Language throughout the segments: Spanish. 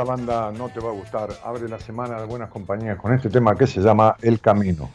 Esta banda no te va a gustar. Abre la semana de buenas compañías con este tema que se llama El Camino.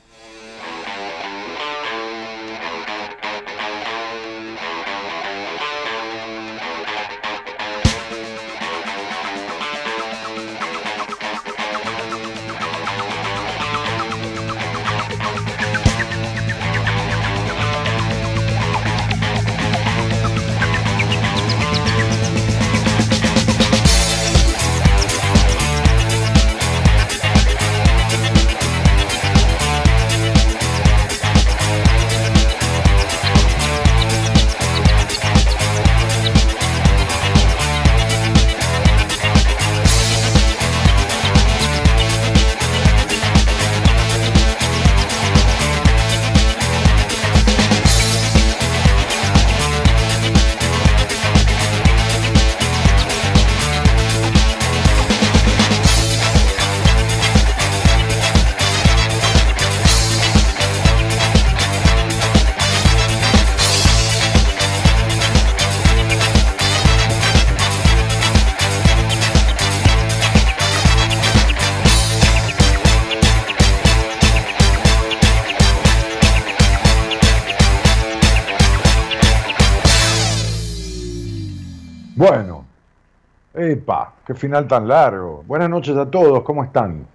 Qué final tan largo. Buenas noches a todos, ¿cómo están?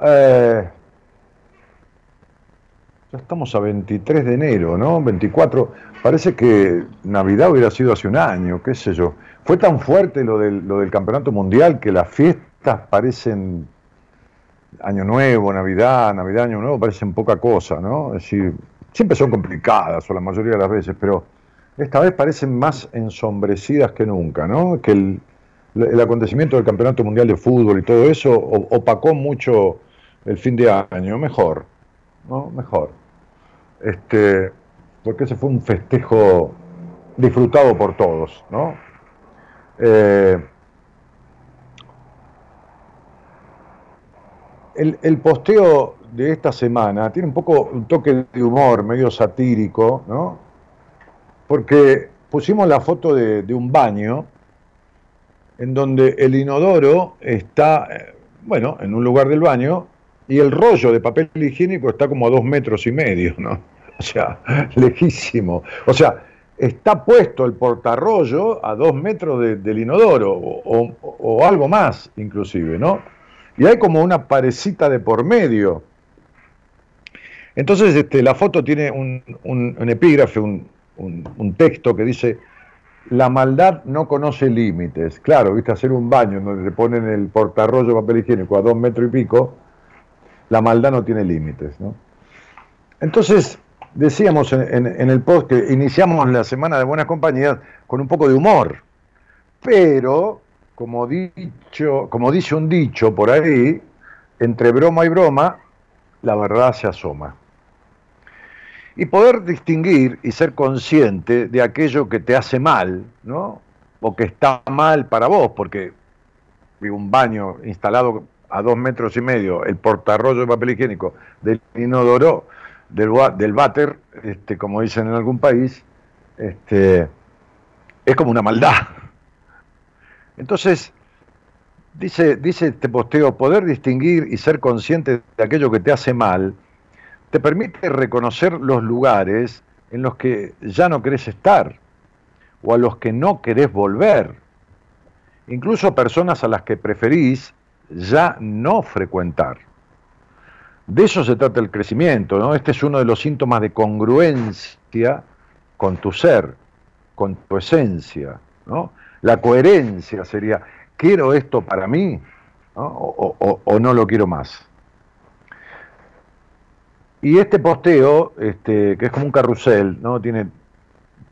Eh, ya estamos a 23 de enero, ¿no? 24. Parece que Navidad hubiera sido hace un año, qué sé yo. Fue tan fuerte lo del, lo del campeonato mundial que las fiestas parecen Año Nuevo, Navidad, Navidad, Año Nuevo, parecen poca cosa, ¿no? Es decir, siempre son complicadas, o la mayoría de las veces, pero esta vez parecen más ensombrecidas que nunca, ¿no? Que el, el acontecimiento del Campeonato Mundial de Fútbol y todo eso opacó mucho el fin de año, mejor, ¿no? Mejor. Este, porque ese fue un festejo disfrutado por todos, ¿no? Eh, el, posteo de esta semana tiene un poco un toque de humor, medio satírico, ¿no? Porque pusimos la foto de un baño en donde el inodoro está, eh, bueno, en un lugar del baño y el rollo de papel higiénico está como a dos metros y medio, ¿no? O sea, lejísimo. O sea, está puesto el portarrollo a dos metros del inodoro o, o, algo más, inclusive, ¿no? Y hay como una parecita de por medio. Entonces, este, la foto tiene un, un, epígrafe, un, un texto que dice, la maldad no conoce límites. Claro, viste, hacer un baño donde te ponen el portarrollo de papel higiénico a dos metros y pico, la maldad no tiene límites. ¿no? Entonces, decíamos en, el post que iniciamos la semana de buenas compañías con un poco de humor, pero, como, dicho, como dice un dicho por ahí, entre broma y broma, la verdad se asoma. Y poder distinguir y ser consciente de aquello que te hace mal, ¿no? O que está mal para vos, porque un baño instalado a dos metros y medio, el portarrollo de papel higiénico del inodoro, del, del váter, este, como dicen en algún país, este, es como una maldad. Entonces, dice, dice este posteo, poder distinguir y ser consciente de aquello que te hace mal, te permite reconocer los lugares en los que ya no querés estar o a los que no querés volver. Incluso personas a las que preferís ya no frecuentar. De eso se trata el crecimiento, ¿no? Este es uno de los síntomas de congruencia con tu ser, con tu esencia, ¿no? La coherencia sería, ¿quiero esto para mí O, o no lo quiero más? Y este posteo, este, que es como un carrusel, ¿no? tiene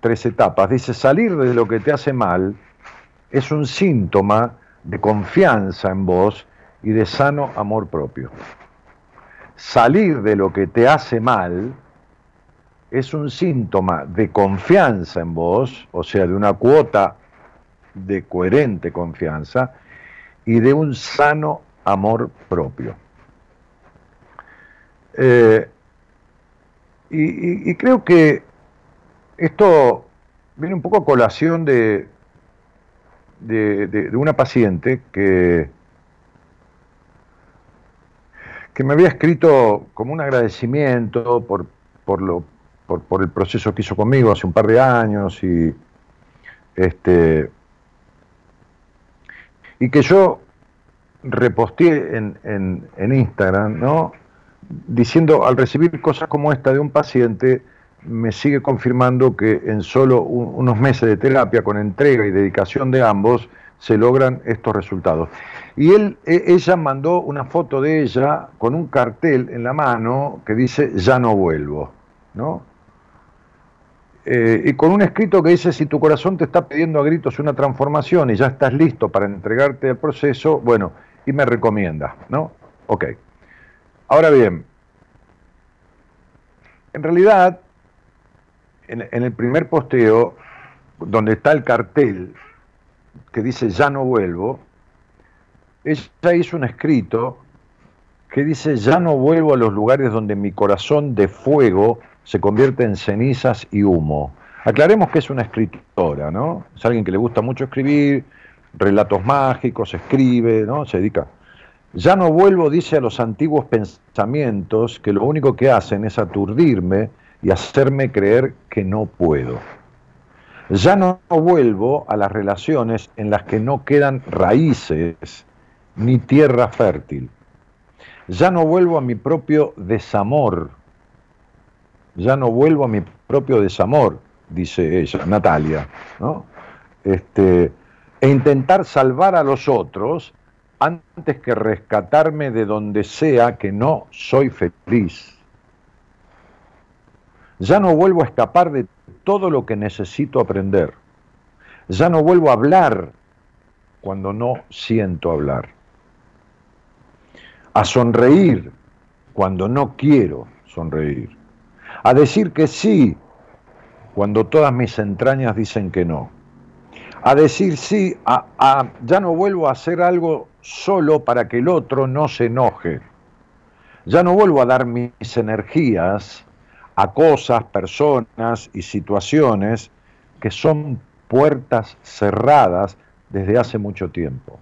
tres etapas, dice, salir de lo que te hace mal es un síntoma de confianza en vos y de sano amor propio. Salir de lo que te hace mal es un síntoma de confianza en vos, o sea, de una cuota de coherente confianza y de un sano amor propio. Eh, y, creo que esto viene un poco a colación de, de, una paciente que, que me había escrito como un agradecimiento por, por, lo, por, por, el proceso que hizo conmigo hace un par de años y, este, y que yo reposteé en, en, en Instagram, ¿no? Diciendo, al recibir cosas como esta de un paciente, me sigue confirmando que en solo unos meses de terapia, con entrega y dedicación de ambos, se logran estos resultados. Y él, e, ella mandó una foto de ella con un cartel en la mano que dice, ya no vuelvo, ¿no? Eh, y con un escrito que dice, si tu corazón te está pidiendo a gritos una transformación y ya estás listo para entregarte al proceso, bueno, y me recomienda, ¿no? Ok. Ahora bien, en realidad, en, el primer posteo, donde está el cartel que dice ya no vuelvo, ella hizo un escrito que dice ya no vuelvo a los lugares donde mi corazón de fuego se convierte en cenizas y humo. Aclaremos que es una escritora, ¿no? Es alguien que le gusta mucho escribir, relatos mágicos, escribe, ¿no? Se dedica ya no vuelvo, dice, a los antiguos pensamientos que lo único que hacen es aturdirme y hacerme creer que no puedo. Ya no vuelvo a las relaciones en las que no quedan raíces ni tierra fértil. Ya no vuelvo a mi propio desamor. Ya no vuelvo a mi propio desamor, dice ella, Natalia, ¿no? Este, e intentar salvar a los otros antes que rescatarme de donde sea que no soy feliz. Ya no vuelvo a escapar de todo lo que necesito aprender. Ya no vuelvo a hablar cuando no siento hablar. A sonreír cuando no quiero sonreír. A decir que sí cuando todas mis entrañas dicen que no. A decir sí, a, ya no vuelvo a hacer algo solo para que el otro no se enoje. Ya no vuelvo a dar mis energías a cosas, personas y situaciones que son puertas cerradas desde hace mucho tiempo.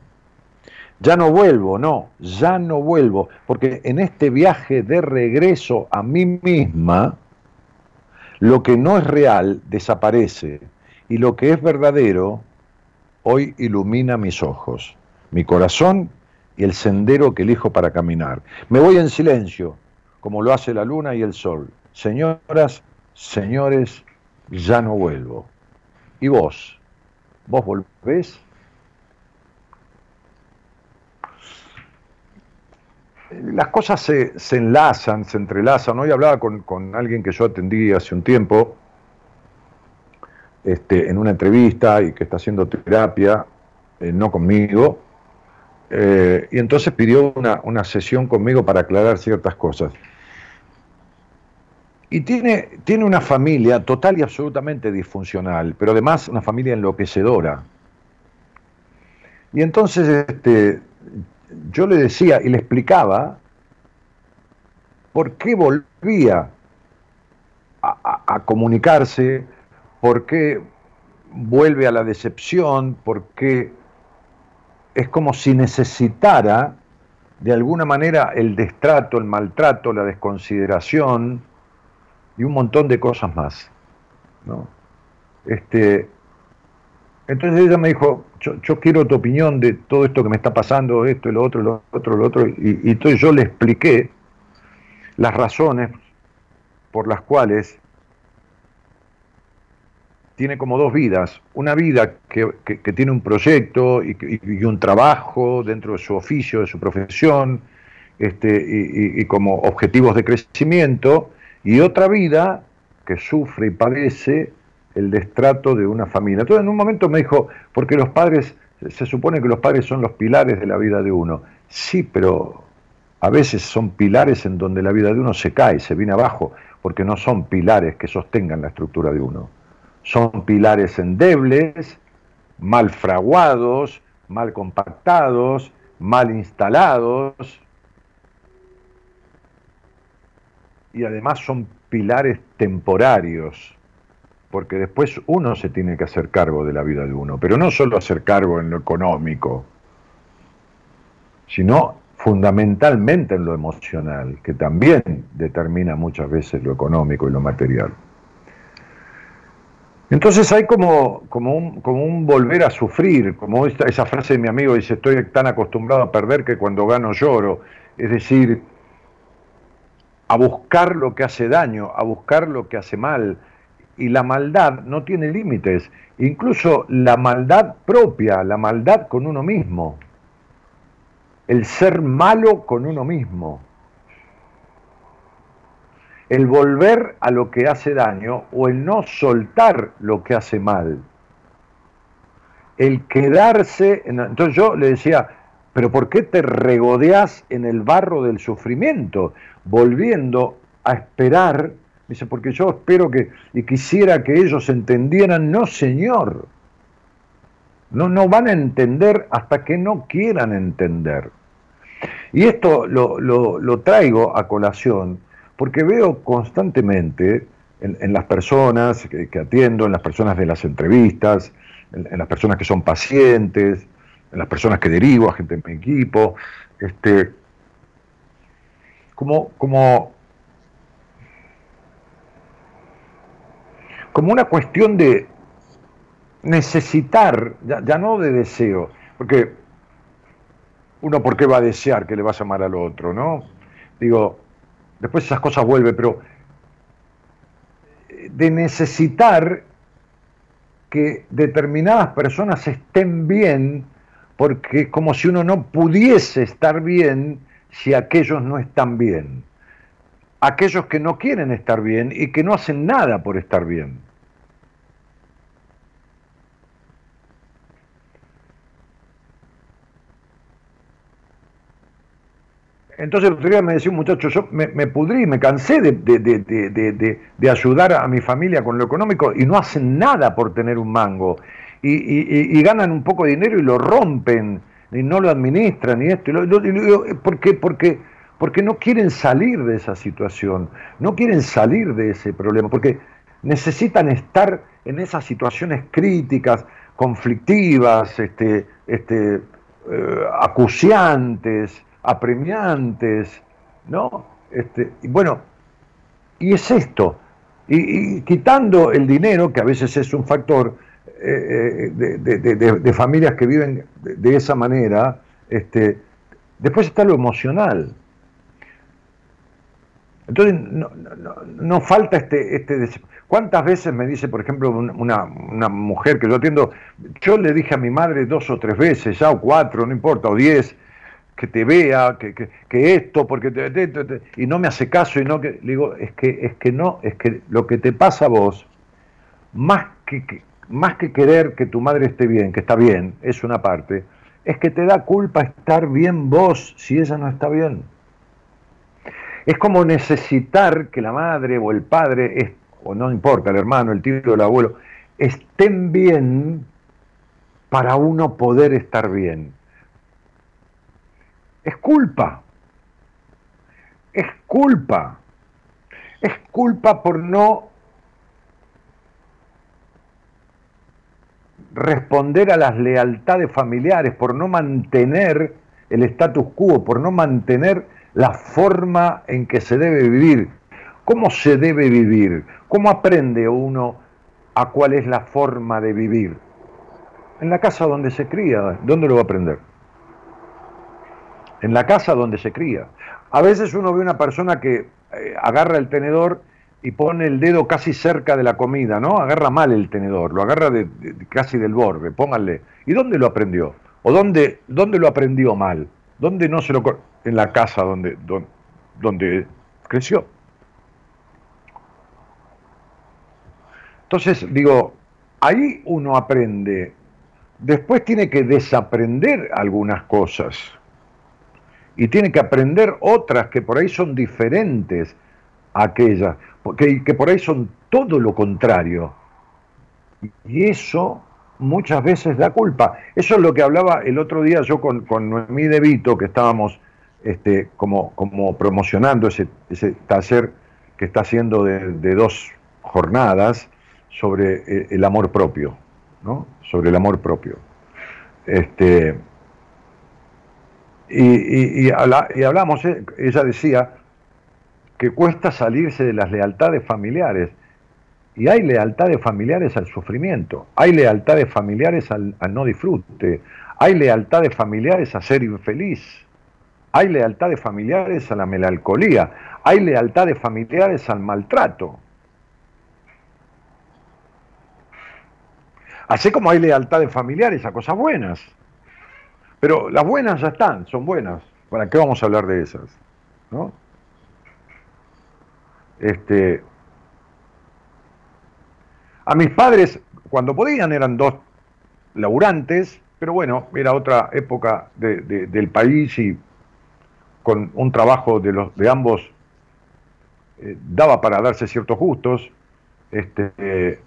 Ya no vuelvo, no, ya no vuelvo, porque en este viaje de regreso a mí misma, lo que no es real desaparece y lo que es verdadero hoy ilumina mis ojos, mi corazón y el sendero que elijo para caminar. Me voy en silencio, como lo hace la luna y el sol, Señoras, señores, ya no vuelvo. ¿Y vos? ¿Vos volvés? Las cosas se, enlazan, se entrelazan. Hoy hablaba con, alguien que yo atendí hace un tiempo, este, en una entrevista y que está haciendo terapia, eh, no conmigo, eh, y entonces pidió una, una sesión conmigo para aclarar ciertas cosas. Y tiene, tiene una familia total y absolutamente disfuncional, pero además una familia enloquecedora. Y entonces este, yo le decía y le explicaba por qué volvía a, a, comunicarse, por qué vuelve a la decepción, por qué es como si necesitara de alguna manera el destrato, el maltrato, la desconsideración, y un montón de cosas más. ¿no? Este, entonces ella me dijo, yo, quiero tu opinión de todo esto que me está pasando, esto y lo otro, lo otro, lo otro, y, y entonces yo le expliqué las razones por las cuales tiene como dos vidas. Una vida que, tiene un proyecto y, y, un trabajo dentro de su oficio, de su profesión, este, y, como objetivos de crecimiento, y otra vida que sufre y padece el destrato de una familia. Entonces en un momento me dijo, porque los padres, se supone que los padres son los pilares de la vida de uno. Sí, pero a veces son pilares en donde la vida de uno se cae, se viene abajo, porque no son pilares que sostengan la estructura de uno. Son pilares endebles, mal fraguados, mal compactados, mal instalados, y además son pilares temporarios, porque después uno se tiene que hacer cargo de la vida de uno, pero no solo hacer cargo en lo económico, sino fundamentalmente en lo emocional, que también determina muchas veces lo económico y lo material. Entonces hay como, como, un, como un volver a sufrir, como esta, esa frase de mi amigo dice, estoy tan acostumbrado a perder que cuando gano lloro. Es decir, a buscar lo que hace daño, a buscar lo que hace mal. Y la maldad no tiene límites, incluso la maldad propia, la maldad con uno mismo, el ser malo con uno mismo, el volver a lo que hace daño o el no soltar lo que hace mal, el quedarse, entonces yo le decía, pero ¿por qué te regodeas en el barro del sufrimiento? Volviendo a esperar, dice, porque yo espero que, y quisiera que ellos entendieran, no señor, no, no van a entender hasta que no quieran entender. Y esto lo, traigo a colación porque veo constantemente en, las personas que, atiendo, en las personas de las entrevistas, en las personas que son pacientes, las personas que derivo, a gente en mi equipo, este, como, como, como una cuestión de, necesitar, ya, no de deseo, porque uno por qué va a desear que le vas a amar al otro, ¿no? Digo, después esas cosas vuelven, pero de necesitar que determinadas personas estén bien, porque como si uno no pudiese estar bien si aquellos no están bien. Aquellos que no quieren estar bien y que no hacen nada por estar bien. Entonces otro día me decía un muchacho, yo me, pudrí, me cansé de, ayudar a mi familia con lo económico y no hacen nada por tener un mango. Y, ganan un poco de dinero y lo rompen, y no lo administran, y esto. Y ¿Por qué? Porque, porque no quieren salir de esa situación, no quieren salir de ese problema, porque necesitan estar en esas situaciones críticas, conflictivas, este, este, eh, acuciantes, apremiantes, ¿no? Este, y bueno, y es esto, y, quitando el dinero, que a veces es un factor eh, eh, de, familias que viven de, esa manera, este, después está lo emocional. Entonces, no, falta este, este... ¿Cuántas veces me dice, por ejemplo, una, una, mujer que yo atiendo, yo le dije a mi madre dos o tres veces, ya o cuatro, no importa, o diez, que te vea, que, que, esto, porque te, y no me hace caso y no que le digo, es que es que no, es que lo que te pasa a vos, más que, más que querer que tu madre esté bien, que está bien, es una parte, es que te da culpa estar bien vos si ella no está bien. Es como necesitar que la madre o el padre, o no importa, el hermano, el tío, el abuelo, estén bien para uno poder estar bien es culpa. Es culpa. Es culpa por no responder a las lealtades familiares, por no mantener el status quo, por no mantener la forma en que se debe vivir. ¿Cómo se debe vivir? ¿Cómo aprende uno a cuál es la forma de vivir? En la casa donde se cría, ¿dónde lo va a aprender? En la casa donde se cría. A veces uno ve una persona que eh, agarra el tenedor y pone el dedo casi cerca de la comida, ¿no? Agarra mal el tenedor, lo agarra de, casi del borde, pónganle. ¿Y dónde lo aprendió? ¿O dónde, dónde lo aprendió mal? ¿Dónde no se lo... En la casa donde, donde, donde creció. Entonces, digo, ahí uno aprende. Después tiene que desaprender algunas cosas y tiene que aprender otras que por ahí son diferentes a aquellas, que, que por ahí son todo lo contrario. Y eso muchas veces da culpa. Eso es lo que hablaba el otro día yo con, con Noemí De Vito, que estábamos este, como, como promocionando ese, ese taller que está haciendo de, de dos jornadas sobre eh, el amor propio, ¿no? Sobre el amor propio. Este, y, y, hablamos, eh, ella decía que cuesta salirse de las lealtades familiares. Y hay lealtades familiares al sufrimiento, hay lealtades familiares al, no disfrute, hay lealtades familiares a ser infeliz, hay lealtades familiares a la melancolía, hay lealtades familiares al maltrato. Así como hay lealtades familiares a cosas buenas. Pero las buenas ya están, son buenas. ¿Para qué vamos a hablar de esas? ¿No? Este, a mis padres, cuando podían, eran dos laburantes, pero bueno, era otra época del país y con un trabajo de, los, de ambos eh, daba para darse ciertos gustos. Este,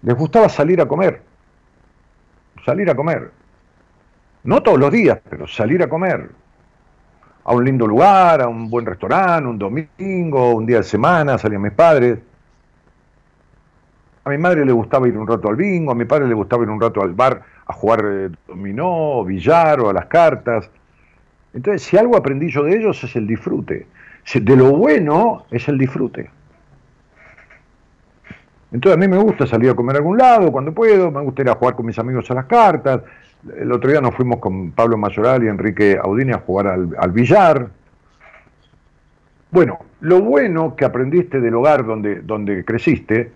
les gustaba salir a comer, salir a comer. No todos los días, pero salir a comer a un lindo lugar, a un buen restaurante, un domingo, un día de semana, salían mis padres. A mi madre le gustaba ir un rato al bingo, a mi padre le gustaba ir un rato al bar a jugar eh, dominó, billar o a las cartas. Entonces, si algo aprendí yo de ellos es el disfrute. De lo bueno es el disfrute. Entonces a mí me gusta salir a comer a algún lado cuando puedo, me gusta ir a jugar con mis amigos a las cartas. El otro día nos fuimos con Pablo Mayoral y Enrique Audini a jugar al, al billar. Bueno, lo bueno que aprendiste del hogar donde, donde creciste,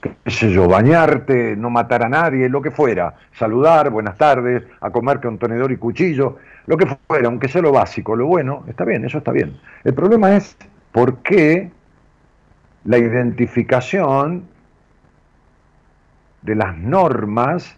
qué sé yo, bañarte, no matar a nadie, lo que fuera, saludar, buenas tardes, a comer con tenedor y cuchillo, lo que fuera, aunque sea lo básico, lo bueno, está bien, eso está bien. El problema es por qué la identificación de las normas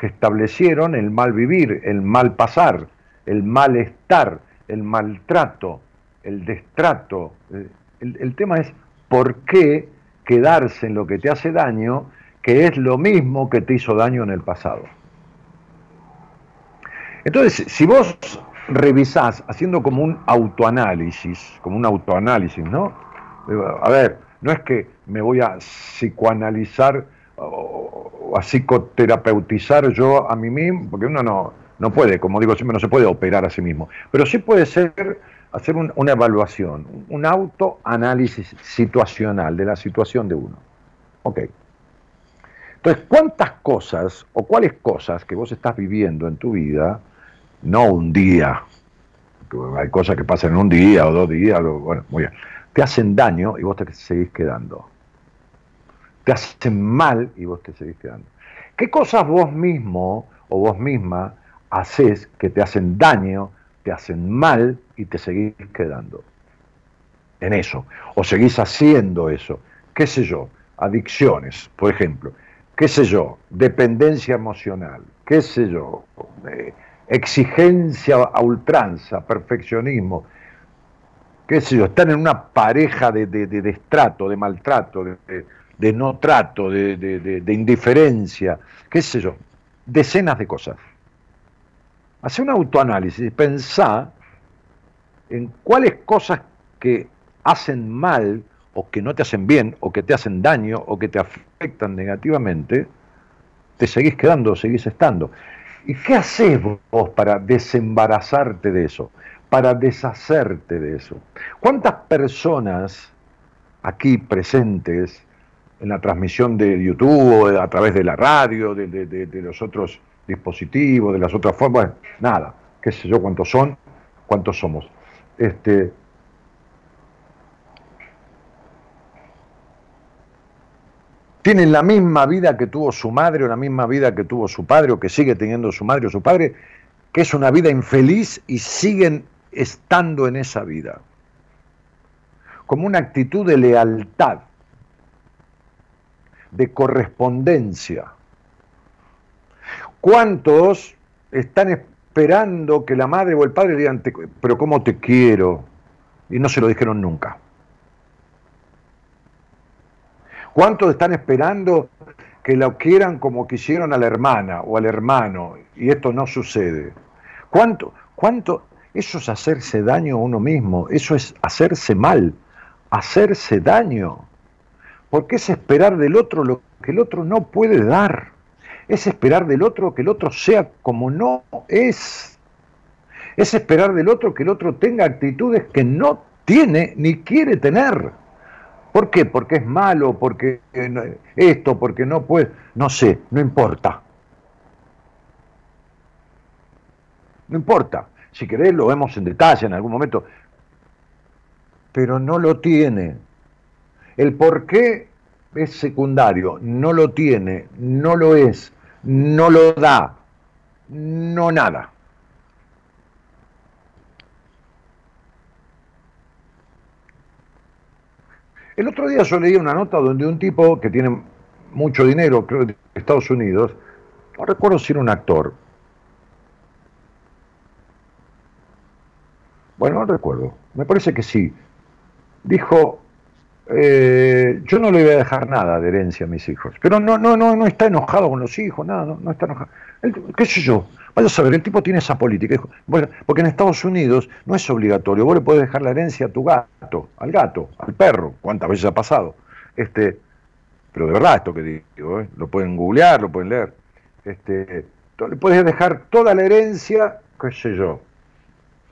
que establecieron el mal vivir, el mal pasar, el malestar, el maltrato, el destrato. El, el, tema es por qué quedarse en lo que te hace daño, que es lo mismo que te hizo daño en el pasado. Entonces, si vos revisás haciendo como un autoanálisis, como un autoanálisis, ¿no? A ver, no es que me voy a psicoanalizar a psicoterapeutizar yo a mí mismo, porque uno no, no puede, como digo siempre, no se puede operar a sí mismo, pero sí puede ser hacer una evaluación, un autoanálisis situacional de la situación de uno. Ok. Entonces, ¿cuántas cosas o cuáles cosas que vos estás viviendo en tu vida, no un día, hay cosas que pasan en un día o dos días, bueno, muy bien, te hacen daño y vos te seguís quedando? Te hacen mal y vos te seguís quedando. ¿Qué cosas vos mismo o vos misma haces que te hacen daño, te hacen mal y te seguís quedando en eso, o seguís haciendo eso, qué sé yo, adicciones, por ejemplo, qué sé yo, dependencia emocional, qué sé yo, eh, exigencia a ultranza, perfeccionismo, qué sé yo, están en una pareja de, de, de de maltrato, de, no trato, de, indiferencia, qué sé yo, decenas de cosas. Hace un autoanálisis, pensá en cuáles cosas que hacen mal o que no te hacen bien o que te hacen daño o que te afectan negativamente, te seguís quedando, seguís estando. ¿Y qué haces vos para desembarazarte de eso? Para deshacerte de eso. ¿Cuántas personas aquí presentes en la transmisión de YouTube, a través de la radio, de, los otros dispositivos, de las otras formas, nada, qué sé yo cuántos son, cuántos somos. Este, tienen la misma vida que tuvo su madre o la misma vida que tuvo su padre o que sigue teniendo su madre o su padre, que es una vida infeliz y siguen estando en esa vida. Como una actitud de lealtad, de correspondencia. ¿Cuántos están esperando que la madre o el padre digan, pero ¿cómo te quiero? Y no se lo dijeron nunca. ¿Cuántos están esperando que lo quieran como quisieron a la hermana o al hermano? Y esto no sucede. ¿Cuánto? ¿Cuánto? Eso es hacerse daño a uno mismo, eso es hacerse mal, hacerse daño. Porque es esperar del otro lo que el otro no puede dar es esperar del otro que el otro sea como no es. Es esperar del otro que el otro tenga actitudes que no tiene ni quiere tener. ¿Por qué? Porque es malo, porque eh, esto, porque no puede, no sé, no importa. No importa. Si querés lo vemos en detalle en algún momento. Pero no lo tiene. El por qué es secundario, no lo tiene, no lo es, no lo da, no nada. El otro día yo leí una nota donde un tipo que tiene mucho dinero, creo de Estados Unidos, no recuerdo si era un actor. Bueno, no recuerdo. Me parece que sí. Dijo, eh, yo no le voy a dejar nada de herencia a mis hijos. Pero no, no, no, no está enojado con los hijos, nada, no, está enojado. ¿Qué sé yo? Vaya a saber, el tipo tiene esa política. Bueno, porque en Estados Unidos no es obligatorio. Vos le podés dejar la herencia a tu gato, al gato, al perro. ¿Cuántas veces ha pasado? Este, pero de verdad esto que digo, ¿eh? lo pueden googlear, lo pueden leer. Este, le puedes dejar toda la herencia, qué sé yo,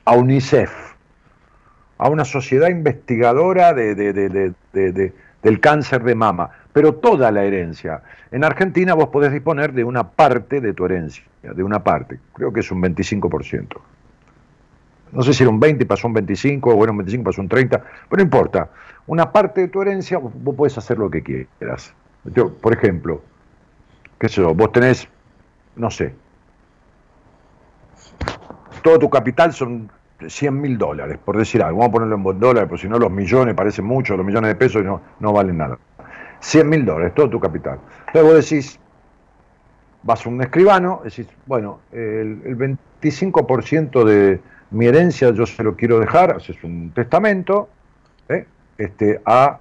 a UNICEF a una sociedad investigadora de, del cáncer de mama, pero toda la herencia. En Argentina vos podés disponer de una parte de tu herencia, de una parte, creo que es un 25%. No sé si era un 20 pasó un 25, o era un 25 pasó un 30, pero no importa. Una parte de tu herencia vos podés hacer lo que quieras. por ejemplo, qué sé yo, vos tenés, no sé, todo tu capital son 100 mil dólares, por decir algo, vamos a ponerlo en dólares, porque si no los millones parecen mucho, los millones de pesos no, no valen nada. 100 mil dólares, todo tu capital. Entonces vos decís, vas a un escribano, decís, bueno, el, 25% de mi herencia yo se lo quiero dejar, haces un testamento, ¿eh? este, a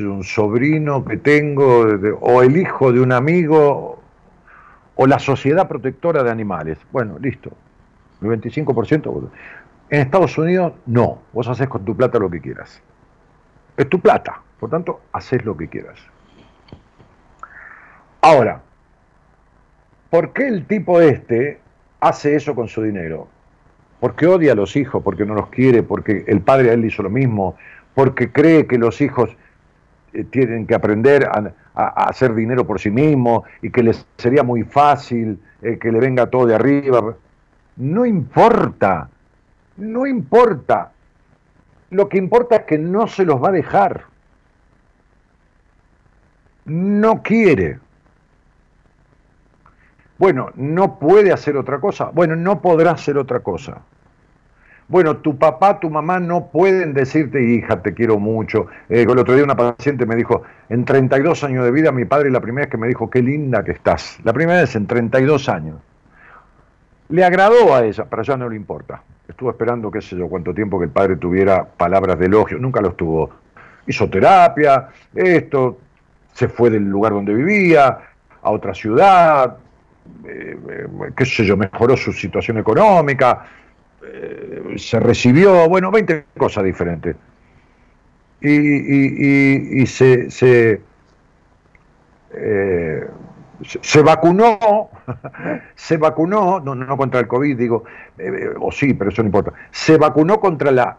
un sobrino que tengo, o el hijo de un amigo, o la sociedad protectora de animales. Bueno, listo. El 25%. En Estados Unidos, no. Vos haces con tu plata lo que quieras. Es tu plata. Por tanto, haces lo que quieras. Ahora, ¿por qué el tipo este hace eso con su dinero? Porque odia a los hijos, porque no los quiere, porque el padre a él hizo lo mismo, porque cree que los hijos eh, tienen que aprender a, hacer dinero por sí mismos y que les sería muy fácil eh, que le venga todo de arriba. No importa, no importa. Lo que importa es que no se los va a dejar no quiere. Bueno, no puede hacer otra cosa. Bueno, no podrá hacer otra cosa. Bueno, tu papá, tu mamá no pueden decirte, hija, te quiero mucho. Eh, el otro día una paciente me dijo, en 32 años de vida, mi padre la primera vez que me dijo, qué linda que estás. La primera vez en 32 años. Le agradó a ella, pero ya no le importa. Estuvo esperando, qué sé yo, cuánto tiempo que el padre tuviera palabras de elogio. Nunca los tuvo. Hizo terapia, esto, se fue del lugar donde vivía a otra ciudad, eh, eh, qué sé yo, mejoró su situación económica, eh, se recibió, bueno, 20 cosas diferentes. Y, se, se, se, vacunó, se vacunó, no, no contra el COVID, digo, o sí, pero eso no importa, se vacunó contra la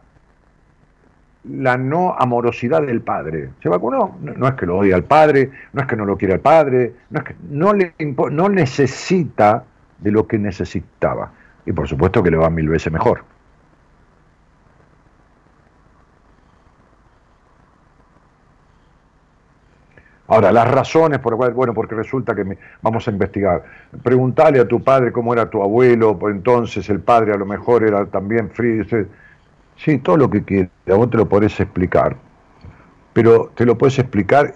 la no amorosidad del padre. Se vacunó, no, es que lo odia al padre, no es que no lo quiera al padre, no es que no, le, no necesita de lo que necesitaba. Y por supuesto que le va mil veces mejor. Ahora, las razones por las cuales, bueno, porque resulta que vamos a investigar. Preguntale a tu padre cómo era tu abuelo, pues entonces el padre a lo mejor era también frío. Sí, todo lo que quieras, vos te lo podés explicar, pero te lo puedes explicar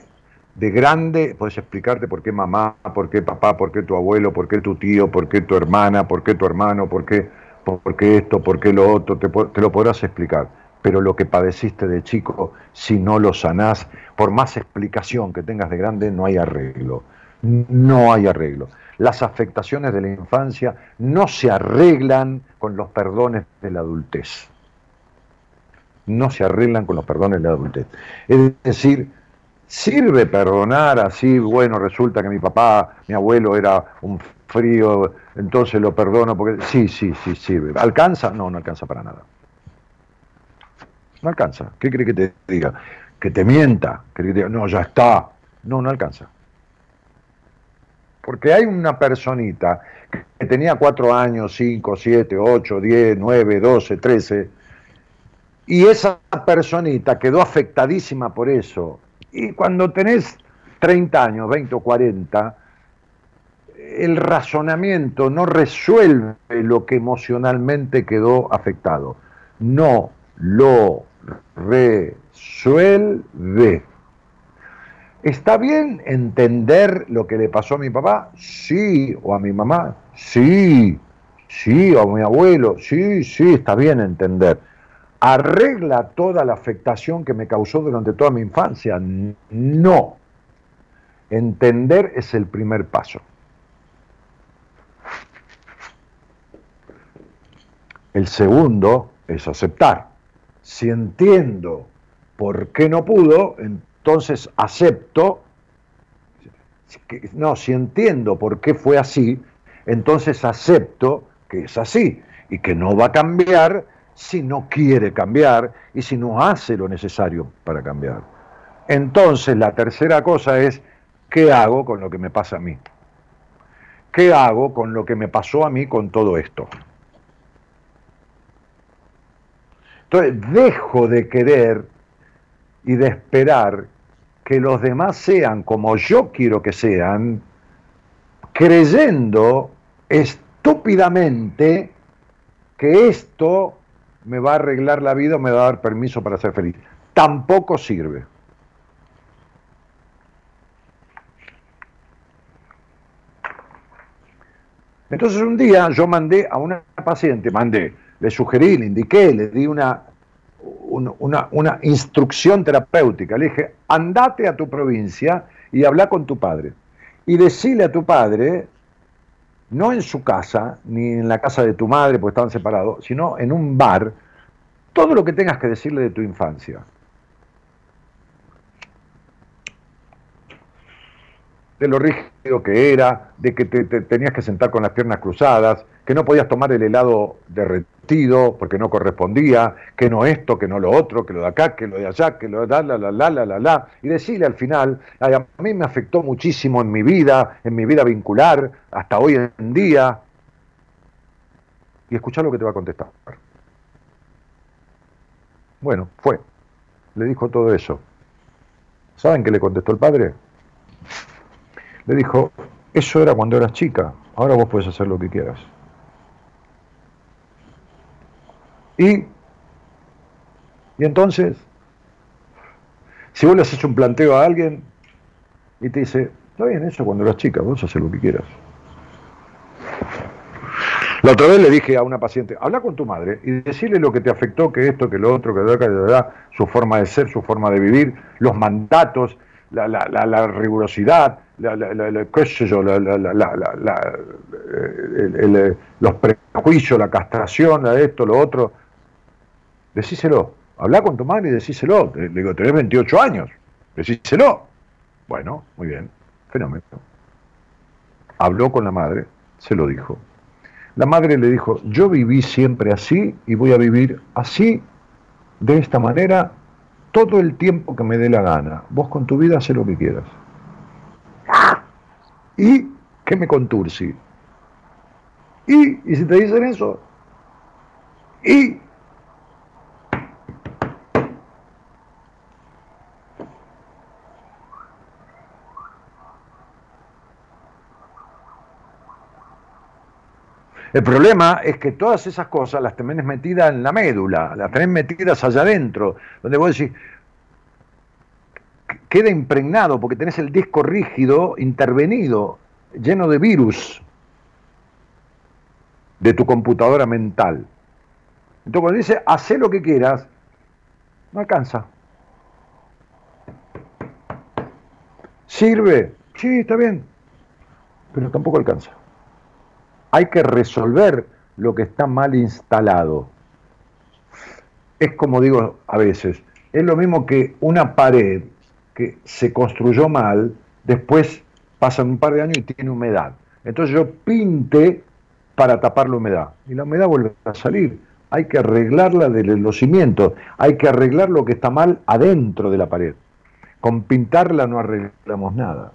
de grande, puedes explicarte por qué mamá, por qué papá, por qué tu abuelo, por qué tu tío, por qué tu hermana, por qué tu hermano, por qué, por qué esto, por qué lo otro, te, te lo podrás explicar. Pero lo que padeciste de chico, si no lo sanás, por más explicación que tengas de grande, no hay arreglo. No hay arreglo. Las afectaciones de la infancia no se arreglan con los perdones de la adultez no se arreglan con los perdones de la adultez. Es decir, sirve perdonar así, bueno, resulta que mi papá, mi abuelo era un frío, entonces lo perdono porque sí, sí, sí, sirve. ¿Alcanza? No, no alcanza para nada. No alcanza. ¿Qué cree que te diga? Que te mienta, que te diga, no, ya está. No, no alcanza. Porque hay una personita que tenía cuatro años, cinco, siete, ocho, diez, nueve, doce, trece, y esa personita quedó afectadísima por eso. Y cuando tenés 30 años, 20 o 40, el razonamiento no resuelve lo que emocionalmente quedó afectado. No lo resuelve. ¿Está bien entender lo que le pasó a mi papá? Sí, o a mi mamá. Sí, sí, o a mi abuelo. Sí, sí, está bien entender arregla toda la afectación que me causó durante toda mi infancia. No. Entender es el primer paso. El segundo es aceptar. Si entiendo por qué no pudo, entonces acepto. No, si entiendo por qué fue así, entonces acepto que es así y que no va a cambiar si no quiere cambiar y si no hace lo necesario para cambiar. Entonces la tercera cosa es, ¿qué hago con lo que me pasa a mí? ¿Qué hago con lo que me pasó a mí con todo esto? Entonces dejo de querer y de esperar que los demás sean como yo quiero que sean, creyendo estúpidamente que esto me va a arreglar la vida o me va a dar permiso para ser feliz. Tampoco sirve. Entonces un día yo mandé a una paciente, mandé, le sugerí, le indiqué, le di una, una, una, instrucción terapéutica. Le dije, andate a tu provincia y habla con tu padre. Y decile a tu padre, no en su casa, ni en la casa de tu madre, porque estaban separados, sino en un bar, todo lo que tengas que decirle de tu infancia. De lo rígido que era, de que te, tenías que sentar con las piernas cruzadas, que no podías tomar el helado derretido porque no correspondía, que no esto, que no lo otro, que lo de acá, que lo de allá, que lo de la, la, la, la, la, la, y decirle al final, a mí me afectó muchísimo en mi vida, en mi vida vincular, hasta hoy en día, y escuchar lo que te va a contestar. Bueno, fue, le dijo todo eso. ¿Saben qué le contestó el padre? Le dijo, eso era cuando eras chica, ahora vos puedes hacer lo que quieras. Y, y entonces, si vos le haces un planteo a alguien y te dice, está bien, eso cuando eras chica, vos haces lo que quieras. La otra vez le dije a una paciente, habla con tu madre y decirle lo que te afectó, que esto, que lo otro, que lo que su forma de ser, su forma de vivir, los mandatos, la, la, la rigurosidad, qué sé yo, los prejuicios, la castración, esto, lo otro. Decíselo. Habla con tu madre y decíselo. Le digo, tenés 28 años. Decíselo. Bueno, muy bien. Fenómeno. Habló con la madre, se lo dijo. La madre le dijo, yo viví siempre así y voy a vivir así, de esta manera, todo el tiempo que me dé la gana. Vos con tu vida haz lo que quieras. ¿Y qué me contursi? ¿Y? ¿Y si te dicen eso? ¿Y? El problema es que todas esas cosas las tenés metidas en la médula, las tenés metidas allá adentro, donde vos decís, queda impregnado porque tenés el disco rígido intervenido, lleno de virus de tu computadora mental. Entonces cuando dice, haz lo que quieras, no alcanza. ¿Sirve? Sí, está bien, pero tampoco alcanza. Hay que resolver lo que está mal instalado. Es como digo a veces, es lo mismo que una pared que se construyó mal, después pasan un par de años y tiene humedad. Entonces yo pinte para tapar la humedad y la humedad vuelve a salir. Hay que arreglarla de los cimientos, hay que arreglar lo que está mal adentro de la pared. Con pintarla no arreglamos nada.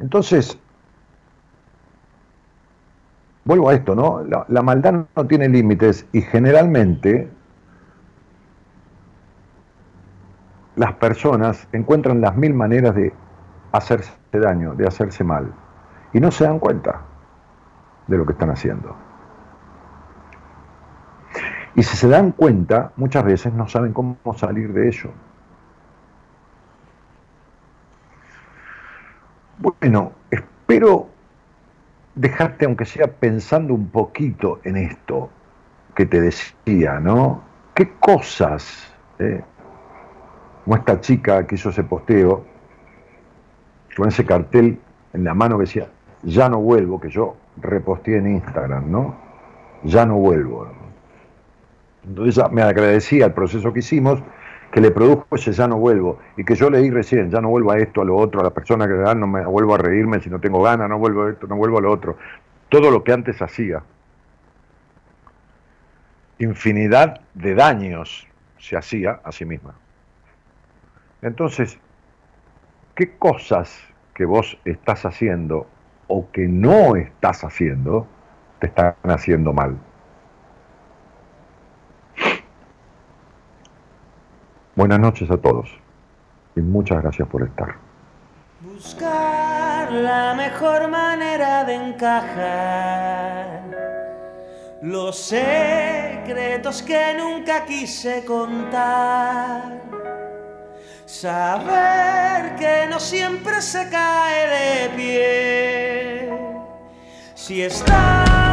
Entonces, vuelvo a esto, ¿no? La, maldad no tiene límites y generalmente las personas encuentran las mil maneras de hacerse daño, de hacerse mal, y no se dan cuenta de lo que están haciendo. Y si se dan cuenta, muchas veces no saben cómo salir de ello. Bueno, espero dejarte, aunque sea pensando un poquito en esto que te decía, ¿no? ¿Qué cosas, eh? como esta chica que hizo ese posteo, con ese cartel en la mano que decía, ya no vuelvo, que yo reposteé en Instagram, ¿no? Ya no vuelvo. Entonces me agradecía el proceso que hicimos que le produjo ese ya no vuelvo, y que yo leí recién, ya no vuelvo a esto, a lo otro, a la persona que da, no me vuelvo a reírme si no tengo ganas, no vuelvo a esto, no vuelvo a lo otro, todo lo que antes hacía. infinidad de daños se hacía a sí misma. Entonces, ¿qué cosas que vos estás haciendo o que no estás haciendo te están haciendo mal? Buenas noches a todos y muchas gracias por estar. Buscar la mejor manera de encajar los secretos que nunca quise contar. Saber que no siempre se cae de pie. Si está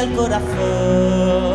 al corazón.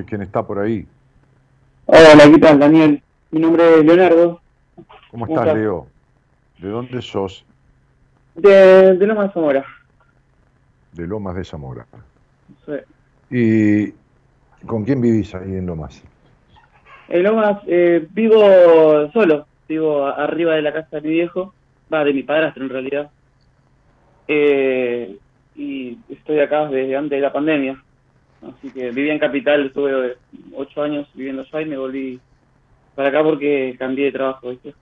¿Quién está por ahí? Hola, ¿qué tal, Daniel? Mi nombre es Leonardo. ¿Cómo, estás, Leo? ¿De dónde sos? De, Lomas de Zamora. De Lomas de Zamora. Sí. ¿Y con quién vivís ahí en Lomas? En Lomas eh, vivo solo, vivo arriba de la casa de mi viejo, va, de mi padrastro en realidad. Eh, y estoy acá desde antes de la pandemia. Así que vivía en Capital, estuve ocho años viviendo allá y me volví para acá porque cambié de trabajo, ¿viste?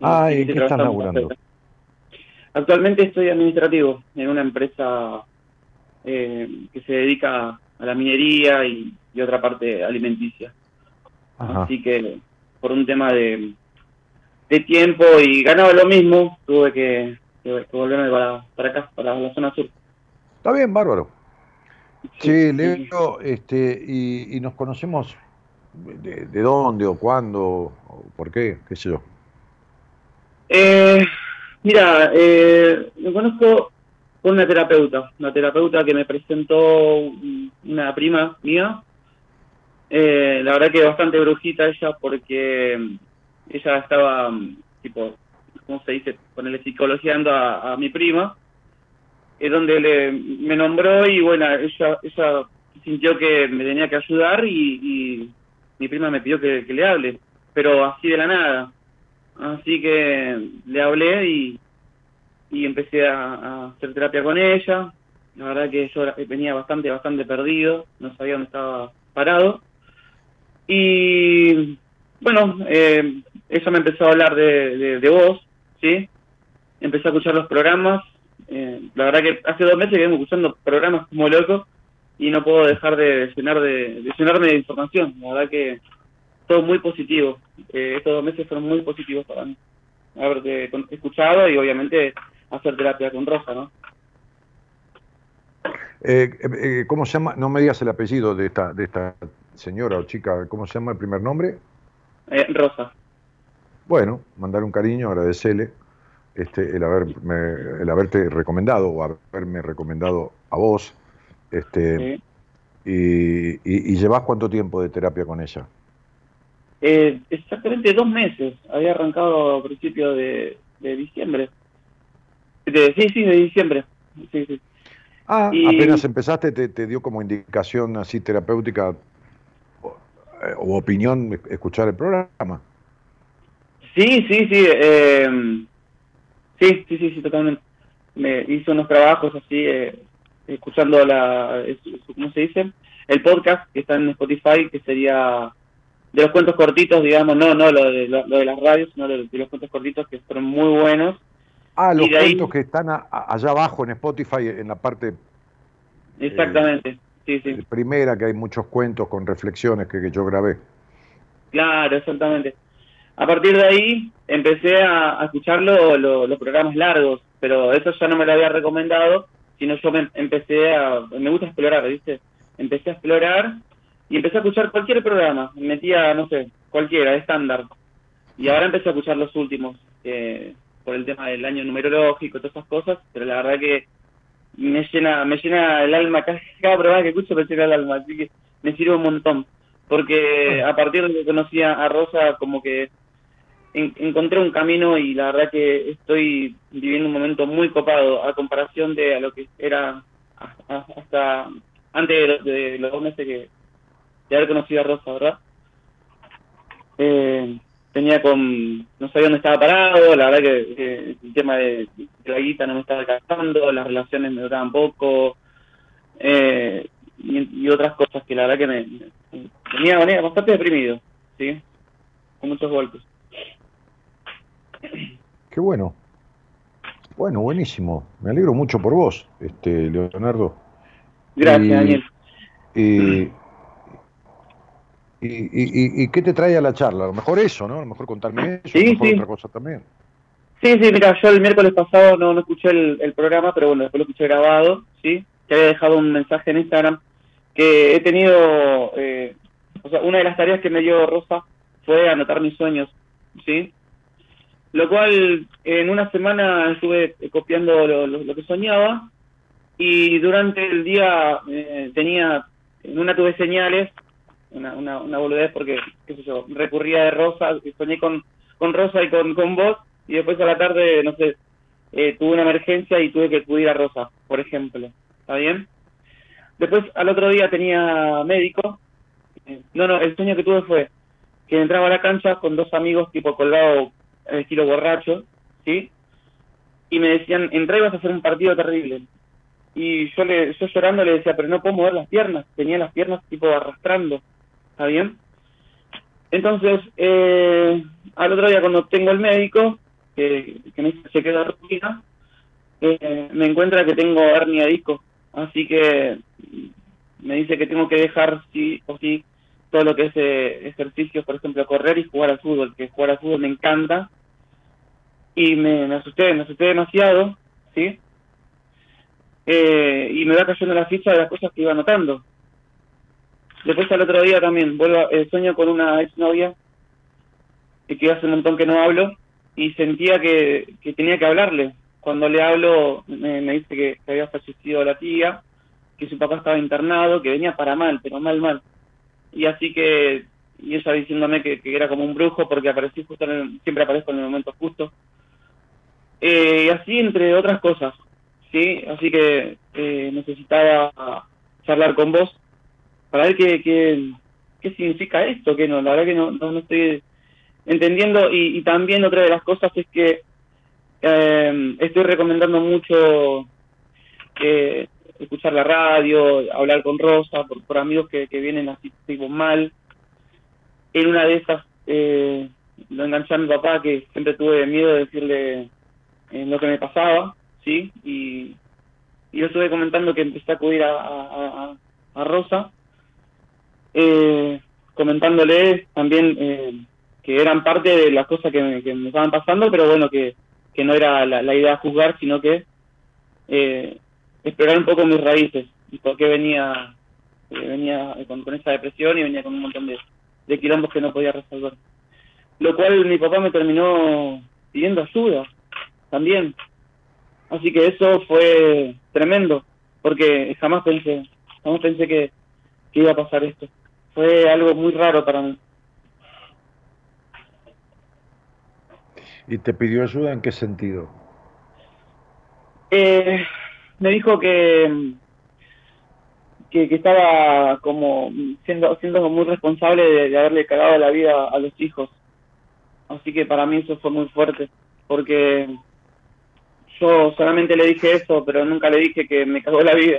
Ah, ¿y qué estás laburando? Actualmente estoy administrativo en una empresa eh, que se dedica a la minería y, otra parte alimenticia. Así que por un tema de, de tiempo y ganaba lo mismo, tuve que, volverme para, acá, para la zona sur. Está bien, bárbaro. Sí, Leo, este, y, nos conocemos de, de, dónde o cuándo, o por qué, qué sé yo. Eh, mira, eh, me conozco con una terapeuta, una terapeuta que me presentó una prima mía. Eh, la verdad que bastante brujita ella porque ella estaba, tipo, ¿cómo se dice? Ponerle psicologiando a, mi prima, es donde le, me nombró y bueno, ella, ella sintió que me tenía que ayudar y, mi prima me pidió que, le hable, pero así de la nada. Así que le hablé y y empecé a, hacer terapia con ella. La verdad que yo venía bastante, bastante perdido, no sabía dónde estaba parado. Y bueno, eh, ella me empezó a hablar de, de, vos, ¿sí? Empecé a escuchar los programas. Eh, la verdad que hace dos meses que vengo escuchando programas como loco y no puedo dejar de, llenar de, de llenarme de información. La verdad que todo muy positivo. Eh, estos dos meses fueron muy positivos para mí. Haberte escuchado y obviamente hacer terapia con Rosa, ¿no? Eh, eh, eh, ¿Cómo se llama? No me digas el apellido de esta, de esta señora o chica, ¿cómo se llama el primer nombre? Rosa. Bueno, mandar un cariño, agradecerle este, el, haberme, el haberte recomendado o haberme recomendado a vos. Este, y, y, llevas cuánto tiempo de terapia con ella? exactamente dos meses. Había arrancado a principios de diciembre sí, sí, de diciembre. Sí, sí. Ah, apenas empezaste, te, dio como indicación así terapéutica o, eh, opinión escuchar el programa. Sí, sí, sí. Eh, sí, sí, sí, totalmente. Me hizo unos trabajos así, eh, escuchando la, ¿cómo se dice? El podcast que está en Spotify, que sería de los cuentos cortitos, digamos, no, no lo de, lo, de las radios, sino de, de los cuentos cortitos que fueron muy buenos Ah, los cuentos que están allá abajo en Spotify, en la parte... Eh, Exactamente, sí, sí. Primera, que hay muchos cuentos con reflexiones que, yo grabé. Claro, exactamente. A partir de ahí empecé a, escuchar los programas largos, pero eso ya no me lo había recomendado, sino yo me empecé a... Me gusta explorar, ¿viste? Empecé a explorar y empecé a escuchar cualquier programa. Me metía, no sé, cualquiera, estándar. Y ahora empecé a escuchar los últimos. Eh, por el tema del año numerológico, todas esas cosas, pero la verdad que me llena, me llena el alma, cada, cada programa que escucho me llena el alma, así que me sirve un montón, porque a partir de que conocí a Rosa, como que encontré un camino y la verdad que estoy viviendo un momento muy copado a comparación de a lo que era hasta, antes de, los dos meses que de haber conocido a Rosa, ¿verdad? Eh, tenía con, no sabía dónde estaba parado, la verdad que, el tema de, la guita no me estaba alcanzando, las relaciones me duraban poco, eh, y, otras cosas que la verdad que me, tenía, bastante deprimido, ¿sí? Con muchos golpes. Qué bueno. Bueno, buenísimo. Me alegro mucho por vos, este Leonardo. Gracias, Daniel. Y, ¿Y, y, qué te trae a la charla? A lo mejor eso, ¿no? A lo mejor contarme eso, a lo mejor otra cosa también. Sí, sí, mira, yo el miércoles pasado no, no escuché el, programa, pero bueno, después lo escuché grabado, ¿sí? Que había dejado un mensaje en Instagram que he tenido, eh, o sea, una de las tareas que me dio Rosa fue anotar mis sueños, ¿sí? Lo cual en una semana estuve copiando lo, que soñaba y durante el día eh, tenía, en una tuve señales una, una, una boludez porque, qué sé yo, recurría de Rosa, soñé con, con Rosa y con, con vos, y después a la tarde, no sé, eh, tuve una emergencia y tuve que acudir a Rosa, por ejemplo. ¿Está bien? Después, al otro día tenía médico. Eh, no, no, el sueño que tuve fue, que entraba a la cancha con dos amigos tipo colgado estilo borracho, ¿sí? Y me decían, entra y vas a hacer un partido terrible. Y yo, le, yo llorando le decía, pero no puedo mover las piernas, tenía las piernas tipo arrastrando, ¿está bien? Entonces, eh, al otro día cuando tengo el médico, que, que me se queda rutina, eh, me encuentra que tengo hernia disco, así que me dice que tengo que dejar sí o sí todo lo que es eh, ejercicios, por ejemplo, correr y jugar al fútbol, que jugar al fútbol me encanta. Y me, me asusté, me asusté demasiado, ¿sí? Eh, y me va cayendo la ficha de las cosas que iba notando. Después al otro día también, vuelvo, eh, sueño con una exnovia, que hace un montón que no hablo, y sentía que, que tenía que hablarle. Cuando le hablo, me, me dice que, que había fallecido la tía, que su papá estaba internado, que venía para mal, pero mal, mal y así que y ella diciéndome que, era como un brujo porque aparecí justo en siempre aparezco en el momento justo. Eh, y así entre otras cosas sí así que eh, necesitaba charlar con vos para ver qué, qué, qué significa esto que no la verdad que no, no, estoy entendiendo. Y, y, también otra de las cosas es que eh, estoy recomendando mucho que escuchar la radio, hablar con Rosa, por, amigos que, vienen así tipo mal. En una de esas eh, lo enganché a mi papá, que siempre tuve miedo de decirle eh, lo que me pasaba, ¿sí? Y, y yo estuve comentando que empecé a acudir a, a, Rosa, eh, comentándole también eh, que eran parte de las cosas que me, que me estaban pasando, pero bueno, que, que no era la, la idea juzgar, sino que eh, explorar un poco mis raíces y por qué venía, eh, venía con, esa depresión y venía con un montón de, de quilombos que no podía resolver. Lo cual mi papá me terminó pidiendo ayuda también. Así que eso fue tremendo, porque jamás pensé, jamás pensé que, que iba a pasar esto. Fue algo muy raro para mí. ¿Y te pidió ayuda en qué sentido? Eh, me dijo que, que, estaba como siendo, siendo muy responsable de, haberle cagado la vida a los hijos. Así que para mí eso fue muy fuerte, porque yo solamente le dije eso, pero nunca le dije que me cagó la vida.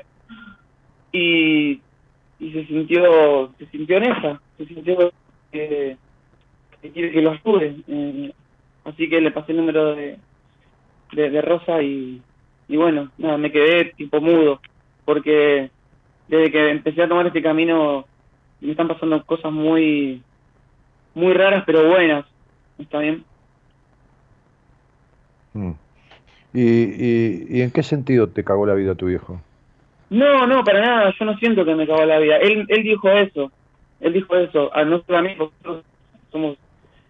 Y, y se sintió se sintió en esa, se sintió que, quiere que lo ayude. Eh, así que le pasé el número de, de Rosa y, y bueno, nada, me quedé tipo mudo, porque desde que empecé a tomar este camino me están pasando cosas muy, muy raras pero buenas, ¿está bien? Mm. ¿Y, y, en qué sentido te cagó la vida tu viejo? No, no, para nada, yo no siento que me cagó la vida. Él, él dijo eso, él dijo eso, a nosotros somos,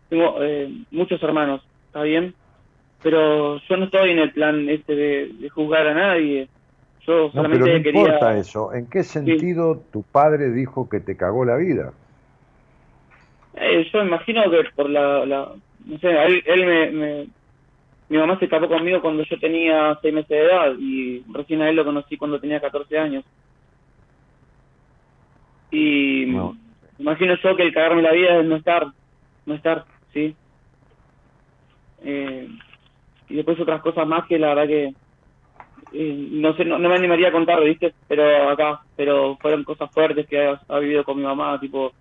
tengo eh, muchos hermanos, ¿está bien? Pero yo no estoy en el plan este de, juzgar a nadie. Yo solamente no, pero no importa eso. ¿En qué sentido tu padre dijo que te cagó la vida? Eh, yo imagino que por la, no sé, él, me, mi mamá se escapó conmigo cuando yo tenía seis meses de edad y recién a él lo conocí cuando tenía 14 años. Y imagino yo que el cagarme la vida es no estar, no estar, sí. Eh, y después otras cosas más que la verdad que eh, no sé no, me animaría a contar viste pero acá pero fueron cosas fuertes que ha, vivido con mi mamá tipo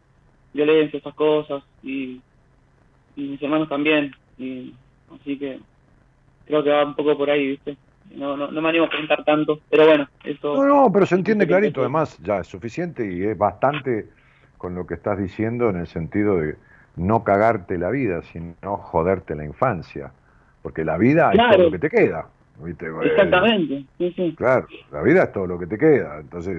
violencia esas cosas y, y mis hermanos también y así que creo que va un poco por ahí viste no, no, no me animo a contar tanto pero bueno eso no no pero se entiende clarito además ya es suficiente y es bastante con lo que estás diciendo en el sentido de no cagarte la vida sino joderte la infancia porque la vida es todo lo que te queda. Exactamente, sí, sí. Claro, la vida es todo lo que te queda. Entonces,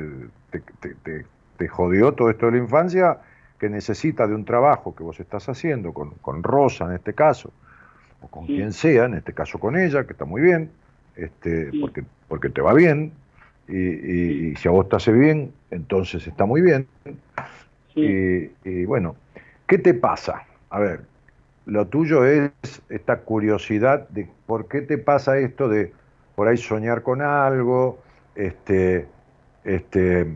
te, te, te, jodió todo esto de la infancia que necesita de un trabajo que vos estás haciendo con, con Rosa en este caso, o con quien sea, en este caso con ella, que está muy bien, este, porque, porque te va bien, y, y, si a vos te hace bien, entonces está muy bien. Y, y bueno, ¿qué te pasa? A ver, lo tuyo es esta curiosidad de por qué te pasa esto de por ahí soñar con algo, este, este,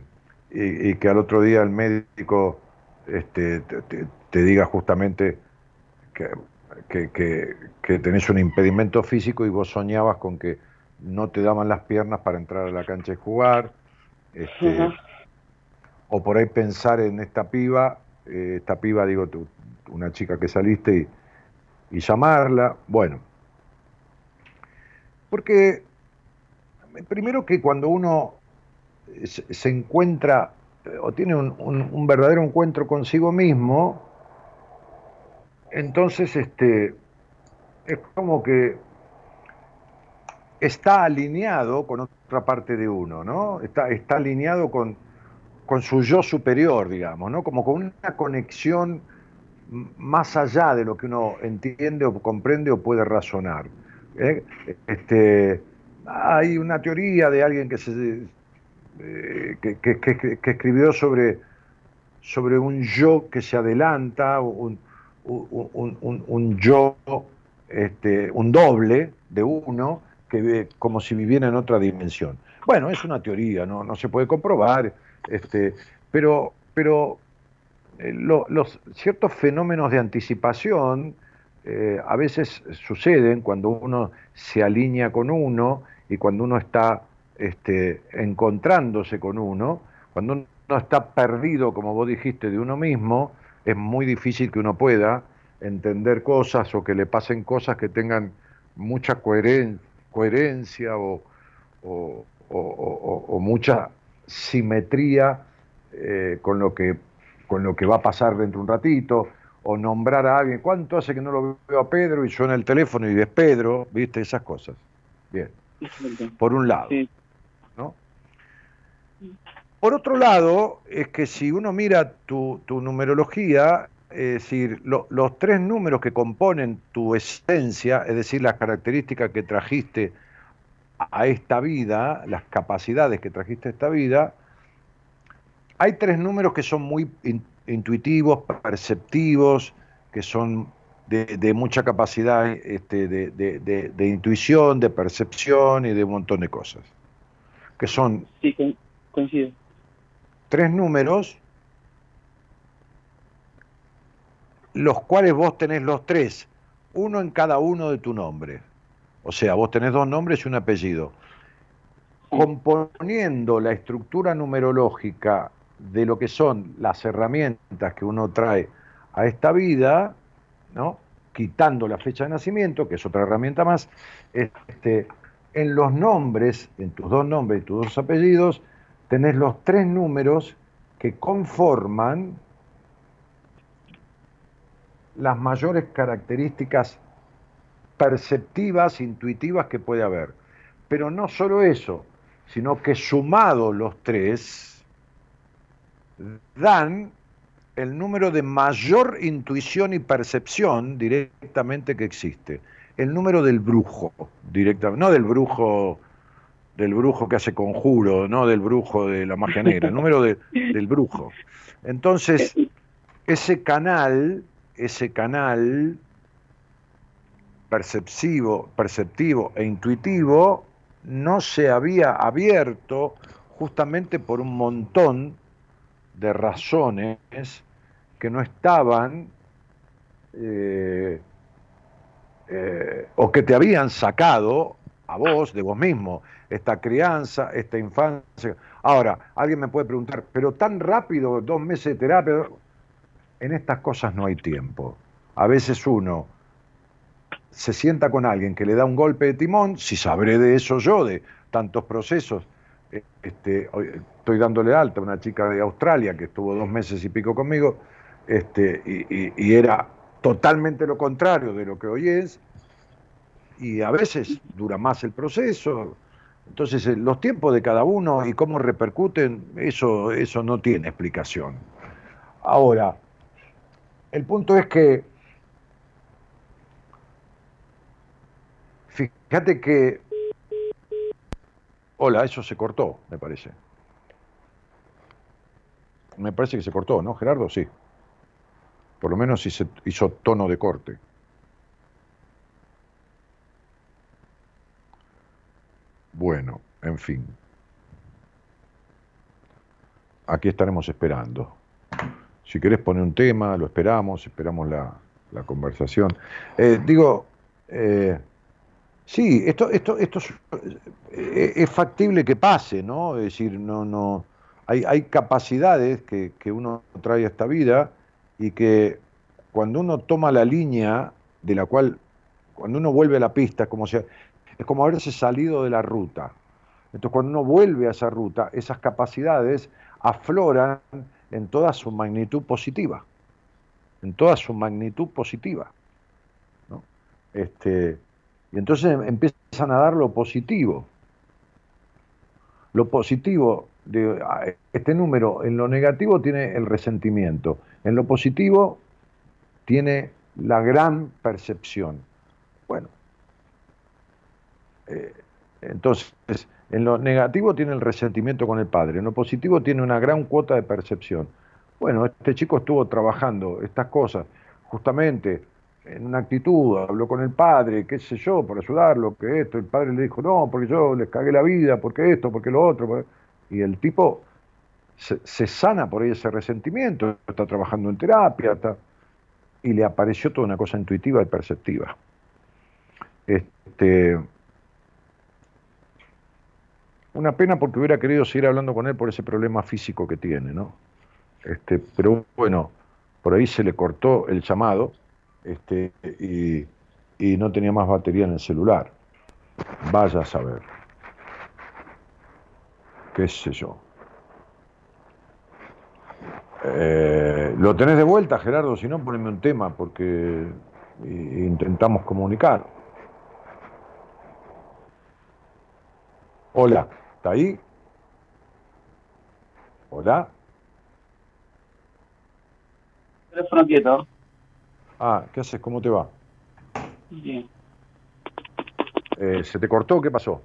y, que al otro día el médico este, te, te diga justamente que, que, tenés un impedimento físico y vos soñabas con que no te daban las piernas para entrar a la cancha y jugar. Este, o por ahí pensar en esta piba, eh, esta piba, digo, una chica que saliste y, llamarla. Bueno, porque primero que cuando uno se, encuentra eh, o tiene un, verdadero encuentro consigo mismo, entonces este, es como que está alineado con otra parte de uno, ¿no? Está, está alineado con, con su yo superior, digamos, ¿no? Como con una conexión más allá de lo que uno entiende o comprende o puede razonar. ¿eh? Este, hay una teoría de alguien que, se, eh, que, escribió sobre, sobre un yo que se adelanta, un, un, yo, este, un doble de uno, que ve como si viviera en otra dimensión. Bueno, es una teoría, no, no se puede comprobar, este, pero, pero eh, los ciertos fenómenos de anticipación eh, a veces suceden cuando uno se alinea con uno y cuando uno está este, encontrándose con uno, cuando uno está perdido, como vos dijiste, de uno mismo, es muy difícil que uno pueda entender cosas o que le pasen cosas que tengan mucha coherencia o, mucha simetría eh, con, lo que, con lo que va a pasar dentro de un ratito, o nombrar a alguien. ¿Cuánto hace que no lo veo a Pedro y suena el teléfono y es Pedro? ¿Viste? Esas cosas. Bien. Por un lado. ¿no? Por otro lado, es que si uno mira tu, tu numerología, es decir, los tres números que componen tu esencia, es decir, las características que trajiste a esta vida, las capacidades que trajiste a esta vida, hay tres números que son muy intuitivos, perceptivos, que son de, mucha capacidad este, de, intuición, de percepción y de un montón de cosas. Que son sí, coincido. tres números, los cuales vos tenés los tres, uno en cada uno de tu nombre. O sea, vos tenés dos nombres y un apellido. Componiendo la estructura numerológica de lo que son las herramientas que uno trae a esta vida, ¿no? quitando la fecha de nacimiento, que es otra herramienta más, este, en los nombres, en tus dos nombres y tus dos apellidos, tenés los tres números que conforman las mayores características perceptivas, intuitivas que puede haber. Pero no solo eso, sino que sumado los tres, dan el número de mayor intuición y percepción directamente que existe. El número del brujo, directamente, no del brujo del brujo que hace conjuro, no del brujo de la magia negra, el número del brujo. Entonces, ese canal, ese canal perceptivo, perceptivo e intuitivo no se había abierto justamente por un montón de razones que no estaban eh, eh, o que te habían sacado a vos, de vos mismo, esta crianza, esta infancia. Ahora, alguien me puede preguntar, pero tan rápido, dos meses de terapia, en estas cosas no hay tiempo. A veces uno se sienta con alguien que le da un golpe de timón, si sabré de eso yo, de tantos procesos, este, estoy dándole alta a una chica de Australia que estuvo dos meses y pico conmigo, este, y, era totalmente lo contrario de lo que hoy es, y a veces dura más el proceso. Entonces, eh, los tiempos de cada uno y cómo repercuten, eso, eso no tiene explicación. Ahora, el punto es que, fíjate que Hola, eso se cortó, me parece. Me parece que se cortó, ¿no, Gerardo? Sí. Por lo menos se hizo tono de corte. Bueno, en fin. Aquí estaremos esperando. Si querés poner un tema, lo esperamos, esperamos la, conversación. Eh, digo, eh, sí, esto, esto, esto es, factible que pase, ¿no? Es decir, no, no, hay, hay capacidades que, que uno trae a esta vida y que cuando uno toma la línea de la cual, cuando uno vuelve a la pista, es como, es como haberse salido de la ruta. Entonces, cuando uno vuelve a esa ruta, esas capacidades afloran en toda su magnitud positiva, en toda su magnitud positiva. Este, y entonces empiezan a dar lo positivo. Lo positivo de este número, en lo negativo tiene el resentimiento, en lo positivo tiene la gran percepción. Bueno, eh, entonces, en lo negativo tiene el resentimiento con el padre, en lo positivo tiene una gran cuota de percepción. Bueno, este chico estuvo trabajando estas cosas justamente en una actitud, habló con el padre, qué sé yo, por ayudarlo, que esto, el padre le dijo, no, porque yo les cagué la vida, porque esto, porque lo otro, y el tipo se, se sana por ahí ese resentimiento, está trabajando en terapia, está, y le apareció toda una cosa intuitiva y perceptiva. Este, una pena porque hubiera querido seguir hablando con él por ese problema físico que tiene, ¿no? Este, pero bueno, por ahí se le cortó el llamado este, y, y no tenía más batería en el celular. Vaya a saber. ¿Qué sé yo? Eh, ¿Lo tenés de vuelta, Gerardo? Si no, poneme un tema, porque intentamos comunicar. Hola, ¿está ahí? Hola. Teléfono quieto. Ah, ¿qué haces? ¿Cómo te va? Bien. Eh, ¿Se te cortó? ¿Qué pasó?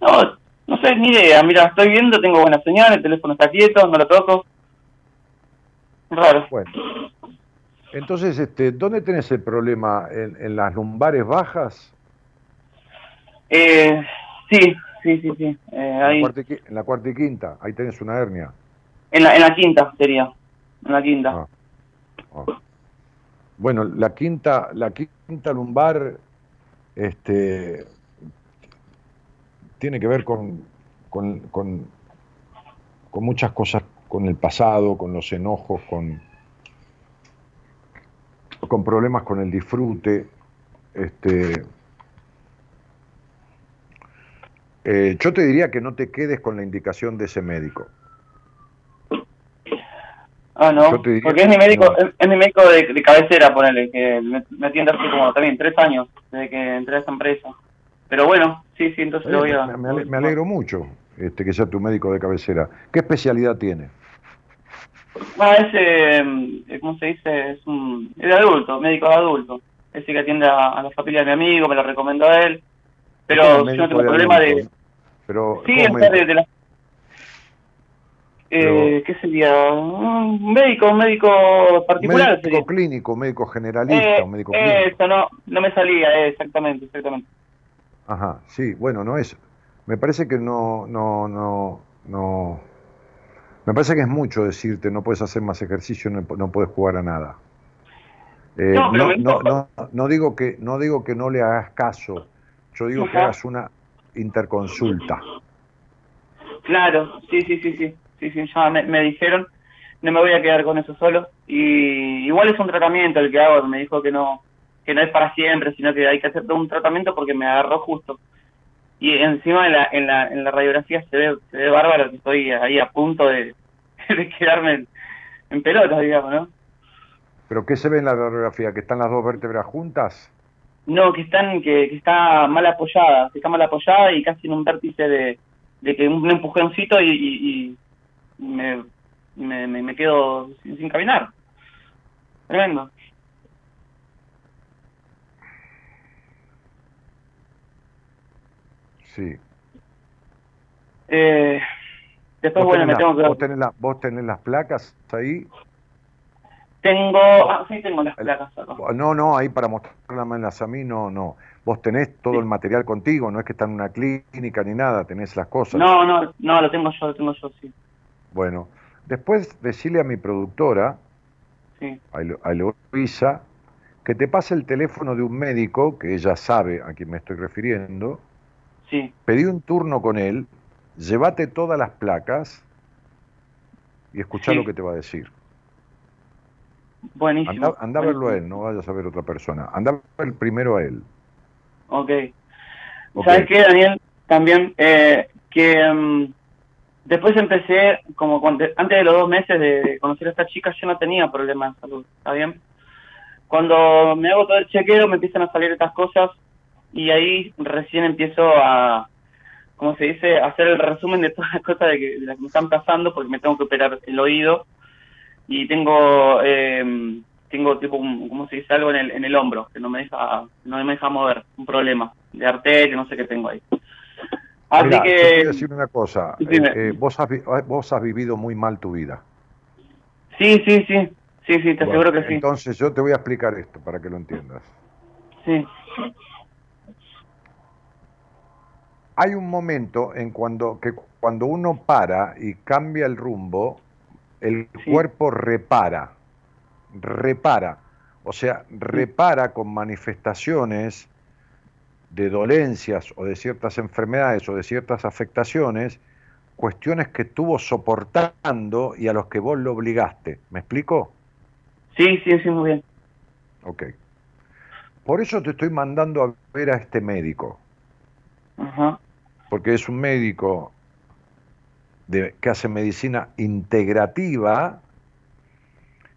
No, no sé, ni idea. Mira, estoy viendo, tengo buena señal, el teléfono está quieto, no lo toco. Raro. Bueno. Entonces, este, ¿dónde tenés el problema? ¿En, las lumbares bajas? Eh, sí, sí, sí, sí. Eh, ahí. En, la cuarta y quinta, ahí tenés una hernia. En la, en la quinta sería, en la quinta. Ah, ah. Bueno, la quinta, la quinta lumbar, este, tiene que ver con, muchas cosas con el pasado, con los enojos, con, con problemas con el disfrute. Este, eh, yo te diría que no te quedes con la indicación de ese médico. Ah, no, porque es mi médico, es, mi médico de, cabecera, ponele, que me, atiende así como también tres años desde que entré a esa empresa. Pero bueno, sí, sí, entonces lo voy a... Me, alegro mucho este, que sea tu médico de cabecera. ¿Qué especialidad tiene? Ah, es, eh, ¿cómo se dice? Es un es de adulto, médico de adulto. Ese que atiende a, la familia de mi amigo, me lo recomendó a él. Pero yo no tengo problema de... Pero, sí, es de, la... Eh, ¿Qué sería? Un médico, un médico particular. Médico clínico, médico generalista, eh, médico clínico. Eso no, no me salía, eh, exactamente, exactamente. Ajá, sí, bueno, no es. Me parece que no, no, no, no, me parece que es mucho decirte, no puedes hacer más ejercicio, no, no puedes jugar a nada. Eh, no, no, no, digo que, no digo que no le hagas caso, yo digo que hagas una interconsulta. Claro, sí, sí, sí, sí, sí, sí ya me, dijeron, no me voy a quedar con eso solo. Y igual es un tratamiento el que hago, me dijo que no, que no es para siempre, sino que hay que hacer todo un tratamiento porque me agarró justo y encima en la, en la, en la radiografía se ve, se ve bárbaro que estoy ahí a punto de, de quedarme en, en pelota, digamos, ¿no? ¿Pero qué se ve en la radiografía? ¿Que están las dos vértebras juntas? No, que están que, que está mal apoyada, que está mal apoyada y casi en un vértice de, de que un empujoncito y, y, me, me, me, quedo sin, sin caminar. Tremendo. Sí. Eh, después, bueno, me tengo que... ¿vos tenés, ¿Vos tenés las placas ahí? Tengo... Ah, sí, tengo las placas. No, no, ahí para mostrarlas a mí, no, no. Vos tenés todo el material contigo, no es que está en una clínica ni nada, tenés las cosas. No, no, no, lo tengo yo, lo tengo yo, sí. Bueno, Después decirle a mi productora, Sí, a Elo- a Eloisa, que te pase el teléfono de un médico, que ella sabe a quién me estoy refiriendo, sí, pedí un turno con él, llévate todas las placas y escuchá Sí. lo que te va a decir. buenísimo. Anda a verlo a él, no vayas a ver otra persona. Anda a ver primero a él. Ok. Ok. ¿Sabes qué, Daniel? También eh, que mm, después empecé, como antes de los dos meses de, conocer a esta chica, yo no tenía problemas de salud, ¿está bien? Cuando me hago todo el chequeo, me empiezan a salir estas cosas y ahí recién empiezo a, ¿cómo se dice?, a hacer el resumen de todas las cosas de, que, de las que me están pasando porque me tengo que operar el oído y tengo, eh, tengo tipo, un- ¿cómo se dice?, algo en el, en el hombro que no me deja, no me deja mover, un problema de arteria, no sé qué tengo ahí. Así que... te voy a decir una cosa. Eh, eh, vos, has, vi- vos has vivido muy mal tu vida. Sí, sí, sí, sí, sí, te Bueno, aseguro que sí. Entonces yo te voy a explicar esto para que lo entiendas. Sí, Hay un momento en cuando que cuando uno para y cambia el rumbo, el Sí. cuerpo repara, repara, o sea, repara con manifestaciones de dolencias o de ciertas enfermedades o de ciertas afectaciones, cuestiones que estuvo soportando y a los que vos lo obligaste. ¿Me explico? sí, sí, sí, muy bien. Ok. Por eso te estoy mandando a ver a este médico. Ajá, porque es un médico de- que hace medicina integrativa,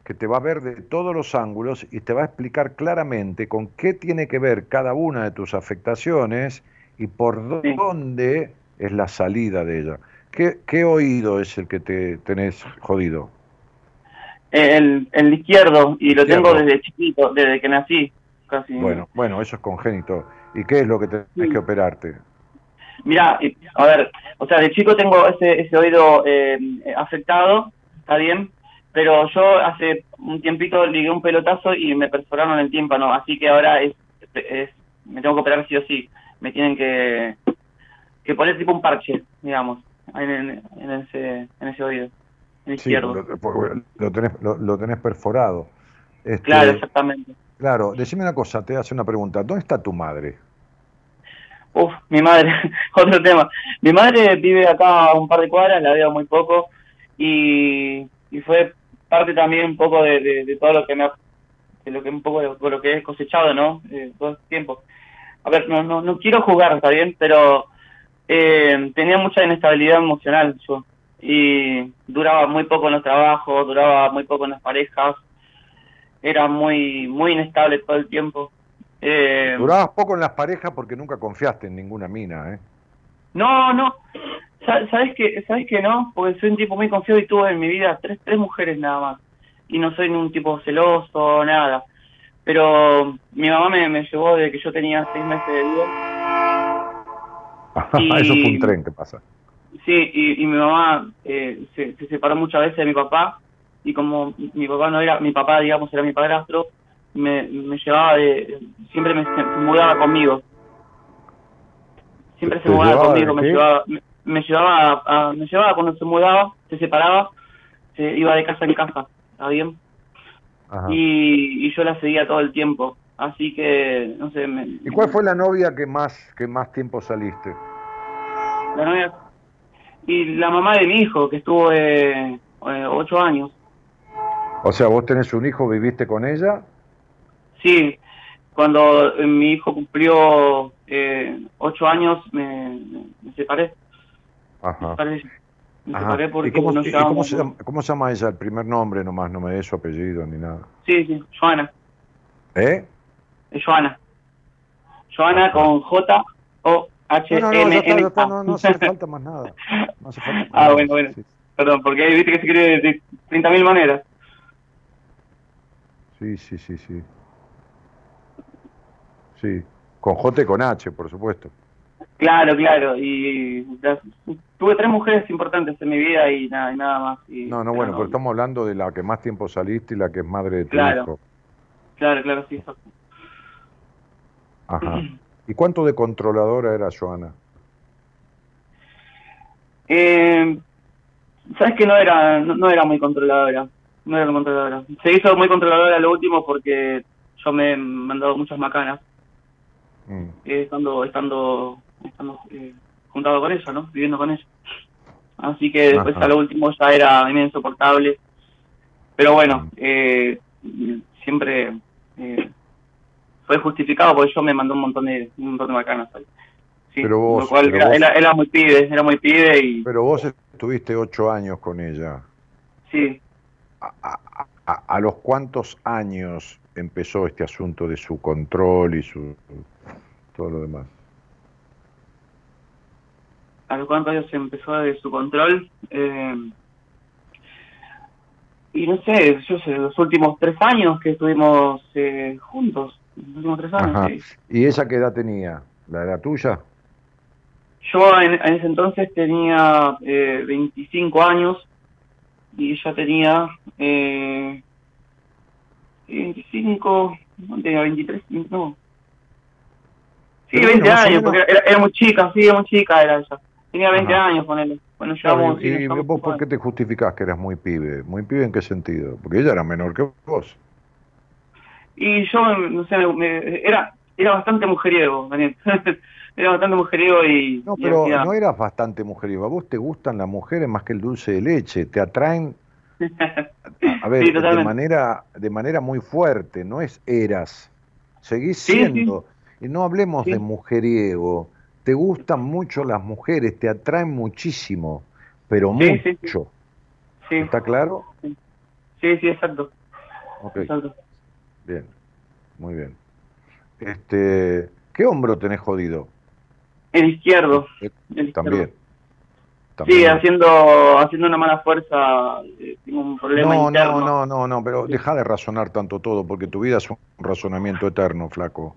que te va a ver de todos los ángulos y te va a explicar claramente con qué tiene que ver cada una de tus afectaciones y por Sí. dónde es la salida de ella. ¿Qué, qué oído es el que te tenés jodido? El, el izquierdo, y lo Izquierdo. tengo desde chiquito, desde que nací, casi. Bueno, bueno, eso es congénito. ¿Y qué es lo que tenés Sí. que operarte? Mira, a ver, o sea, de chico tengo ese, ese oído eh, afectado, está bien, pero yo hace un tiempito ligué un pelotazo y me perforaron el tímpano, así que ahora es, es me tengo que operar sí o sí, me tienen que, que poner tipo un parche, digamos, en, en, en ese, en ese oído, en el Sí, izquierdo. lo, lo tenés, lo, lo tenés perforado. Este, Claro, exactamente. Claro, decime una cosa, te hace una pregunta. ¿Dónde está tu madre? Uf, mi madre, otro tema. Mi madre vive acá a un par de cuadras, la veo muy poco y, y fue parte también un poco de, de- todo lo que me ha, de lo que un poco de lo que he cosechado, ¿no? Eh, todo este tiempo. A ver, no, no, no quiero jugar, está bien, pero eh, tenía mucha inestabilidad emocional yo y duraba muy poco en los trabajos, duraba muy poco en las parejas, era muy muy inestable todo el tiempo. Eh, Durabas poco en las parejas porque nunca confiaste en ninguna mina, ¿eh? No, no. Sa- ¿Sabes que ¿Sabes que no? Porque soy un tipo muy confiado y tuve en mi vida tres, tres mujeres nada más. Y no soy un tipo celoso, nada. Pero mi mamá me, me llevó desde que yo tenía seis meses de vida. Y- Eso fue un tren que pasa. Sí, y, y mi mamá eh, se, se separó muchas veces de mi papá. Y como mi papá no era, mi papá, digamos, era mi padrastro, me, me llevaba de. Siempre me, se mudaba conmigo. Siempre ¿Te- se mudaba llevaba conmigo, me llevaba, me, me llevaba, a- me llevaba cuando se mudaba, se separaba, se iba de casa en casa, ¿está bien? Ajá. Y, y yo la seguía todo el tiempo, así que, no sé, me, ¿Y cuál fue la novia que más, que más tiempo saliste? la novia y la mamá de mi hijo, que estuvo eh, eh, ocho años, O sea, vos tenés un hijo, viviste con ella. sí, cuando eh, mi hijo cumplió eh, ocho años me, me- separé, me Ajá. separé, me Ajá. separé porque ¿Y, cómo, no y cómo se llama, cómo se llama ella? El primer nombre nomás, no me dé su apellido ni nada. Sí, sí, Joana. ¿Eh? Es Joana. Joana Ajá. con J O H No, no, no, M N A. no, no hace falta más nada. No hace falta más Ah, nada. bueno, bueno. Sí, Perdón, porque ahí viste que se escribe de 30.000 maneras. sí, sí, sí, sí. Sí, con J y con H, por supuesto. Claro, claro. Y las- tuve tres mujeres importantes en mi vida y nada, y nada más. Y, No, no, bueno, pero estamos hablando de la que más tiempo saliste y la que es madre de tu Claro. hijo. Claro, claro, sí. exacto. Ajá. ¿Y cuánto de controladora era Joana? Eh, sabes que no era, no, era muy controladora, no era muy controladora. Se hizo muy controladora lo último porque yo me he mandado muchas macanas, mm. eh, estando, estando, estando eh, juntado con ella, ¿no? Viviendo con ella. Así que después a lo último ya era insoportable. Pero bueno, mm. eh, siempre eh, fue justificado porque yo me mandó un montón de, un montón de macanas. Sí, pero vos, era, muy pibe, era muy pibe y... Pero vos estuviste ocho años con ella. Sí. ¿A, a, los cuántos años empezó este asunto de su control y su todo lo demás? ¿A los cuántos años empezó de su control? Eh, y no sé, yo sé, los últimos tres años que estuvimos eh, juntos, los últimos tres años. ¿Y esa qué edad tenía? ¿La edad tuya? Yo en, ese entonces tenía eh, 25 años y ella tenía eh, 25, no tenía 23, no. Sí, 20 años, porque era, muy chica, sí, era muy chica era ella. Tenía 20 años con él. Bueno, llevamos, ¿Y, vos por qué te justificás que eras muy pibe? ¿Muy pibe en qué sentido? Porque ella era menor que vos. Y yo, no sé, era, era bastante mujeriego, Daniel. era bastante mujeriego y... No, pero no eras bastante mujeriego. A vos te gustan las mujeres más que el dulce de leche. Te atraen... A ver, de, manera, de manera muy fuerte, no es eras. Seguís siendo. Y no hablemos de mujeriego te gustan mucho las mujeres, te atraen muchísimo, pero mucho. Sí, ¿Está claro? Sí, sí, exacto. exacto. Bien, muy bien. Este, ¿Qué hombro tenés jodido? El izquierdo. Eh, también. Sí, haciendo, haciendo una mala fuerza, eh, tengo un problema no, interno. No, no, no, no, pero deja de razonar tanto todo, porque tu vida es un razonamiento eterno, flaco.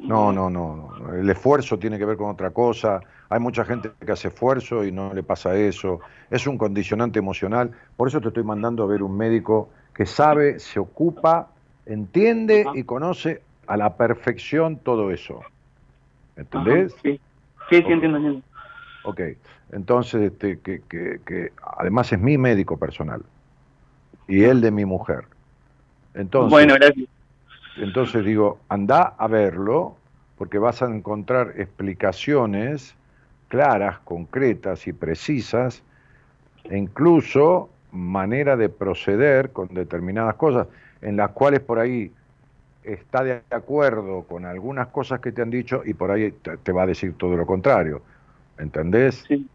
No, no, no. El esfuerzo tiene que ver con otra cosa. Hay mucha gente que hace esfuerzo y no le pasa eso. Es un condicionante emocional. Por eso te estoy mandando a ver un médico que sabe, se ocupa, entiende y conoce a la perfección todo eso. ¿Entendés? Sí, sí, sí entiendo, entiendo. Ok, entonces, este, que, que, que además es mi médico personal y él de mi mujer. Entonces, bueno, gracias. Entonces digo, anda a verlo, porque vas a encontrar explicaciones claras, concretas y precisas, e incluso manera de proceder con determinadas cosas, en las cuales por ahí está de acuerdo con algunas cosas que te han dicho y por ahí te, va a decir todo lo contrario. ¿Entendés? Sí.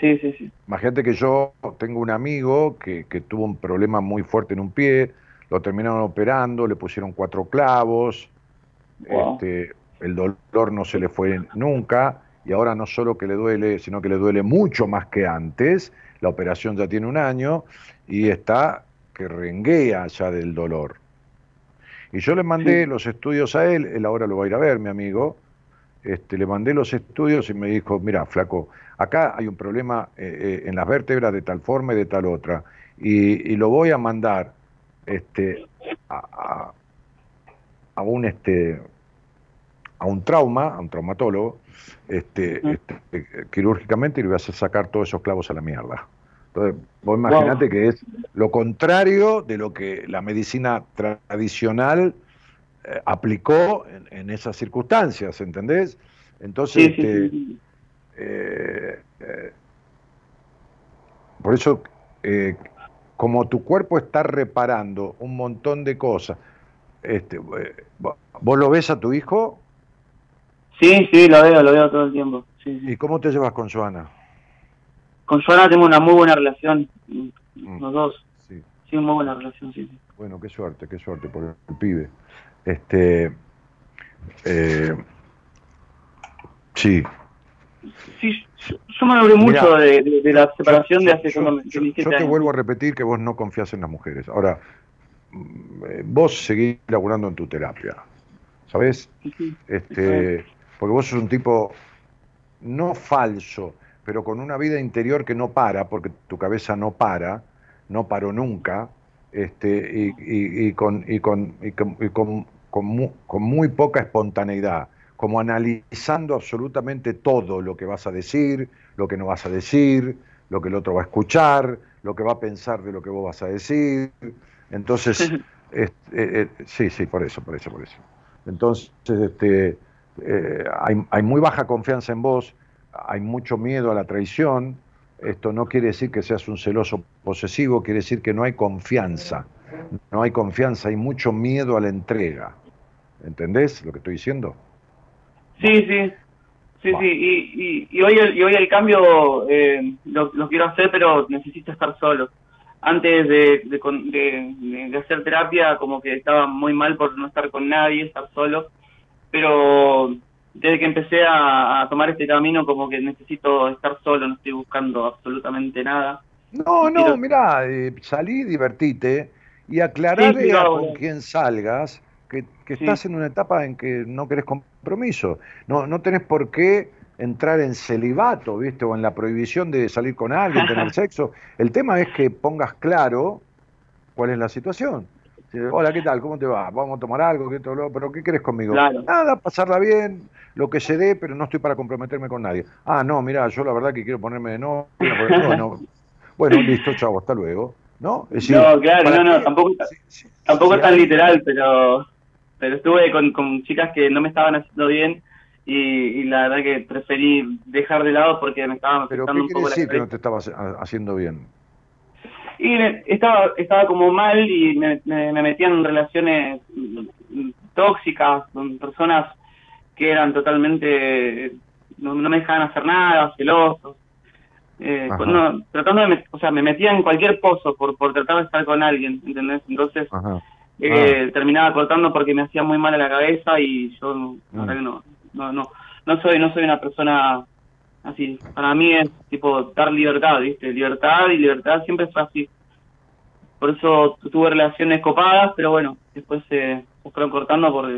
Sí, sí, sí. Imagínate que yo tengo un amigo que, que tuvo un problema muy fuerte en un pie, lo terminaron operando, le pusieron cuatro clavos, este, el dolor no se le fue nunca, y ahora no solo que le duele, sino que le duele mucho más que antes, la operación ya tiene un año, y está que renguea ya del dolor. Y yo le mandé los estudios a él, él ahora lo va a ir a ver, mi amigo, este, le mandé los estudios y me dijo, mira, flaco, acá hay un problema eh, eh, en las vértebras de tal forma y de tal otra, y lo voy a mandar este, a, un este a un trauma, a un traumatólogo, este, este, quirúrgicamente y le vas a sacar todos esos clavos a la mierda. Entonces, vos imaginate que es lo contrario de lo que la medicina tradicional eh, aplicó en, esas circunstancias, ¿entendés? Entonces, este, eh, eh, por eso como tu cuerpo está reparando un montón de cosas, este, eh, ¿vos lo ves a tu hijo? Sí, sí, lo veo, lo veo todo el tiempo. ¿Y cómo te llevas con Joana? Con Joana tengo una muy buena relación, mm. los dos. Sí. sí, muy buena relación, sí, Bueno, qué suerte, qué suerte por el, pibe. Este, eh, sí, Sí, yo me hablé mucho de, la separación de hace yo, yo, te vuelvo a repetir que vos no confías en las mujeres. Ahora, mm, vos seguís laburando en tu terapia, ¿sabes? Este, porque vos sos un tipo no falso, pero con una vida interior que no para, porque tu cabeza no para, no paró nunca, este, y, con, y, con, y con, con muy poca espontaneidad como analizando absolutamente todo lo que vas a decir, lo que no vas a decir, lo que el otro va a escuchar, lo que va a pensar de lo que vos vas a decir. Entonces, eh, eh, sí, sí, por eso, por eso, por eso. Entonces, este, eh, hay, hay muy baja confianza en vos, hay mucho miedo a la traición. Esto no quiere decir que seas un celoso posesivo, quiere decir que no hay confianza. No hay confianza, hay mucho miedo a la entrega. ¿Entendés lo que estoy diciendo? Sí, sí, sí, sí. Y, y, hoy el, y hoy el cambio eh, lo, quiero hacer, pero necesito estar solo. Antes de, de, de, hacer terapia, como que estaba muy mal por no estar con nadie, estar solo. Pero desde que empecé a, tomar este camino, como que necesito estar solo, no estoy buscando absolutamente nada. No, no, mira, eh, salí, divertite y aclararle con quien salgas que, estás en una etapa en que no querés compromiso. No, no tenés por qué entrar en celibato, ¿viste? O en la prohibición de salir con alguien, tener sexo. El tema es que pongas claro cuál es la situación. Hola, ¿qué tal? ¿Cómo te va? Vamos a tomar algo, ¿qué todo, pero ¿qué querés conmigo? Nada, pasarla bien, lo que se dé, pero no estoy para comprometerme con nadie. Ah, no, mira, yo la verdad que quiero ponerme de novia. no. Bueno, listo, chavo, hasta luego. ¿No? no, claro, no, no, tampoco, tampoco es tan literal, pero pero estuve con, con chicas que no me estaban haciendo bien y, la verdad que preferí dejar de lado porque me estaban afectando ¿Pero qué quiere decir que no te estaba haciendo bien? Y estaba, estaba como mal y me, me, metía en relaciones tóxicas con personas que eran totalmente no, me dejaban hacer nada, celosos. Eh, tratando de, o sea, me metía en cualquier pozo por, por tratar de estar con alguien, ¿entendés? Entonces, eh, ah. terminaba cortando porque me hacía muy mal a la cabeza y yo mm. no, no, no, no soy, no soy una persona así. Para mí es tipo dar libertad, ¿viste? Libertad y libertad siempre fue así. Por eso tuve relaciones copadas, pero bueno, después se, fueron cortando por...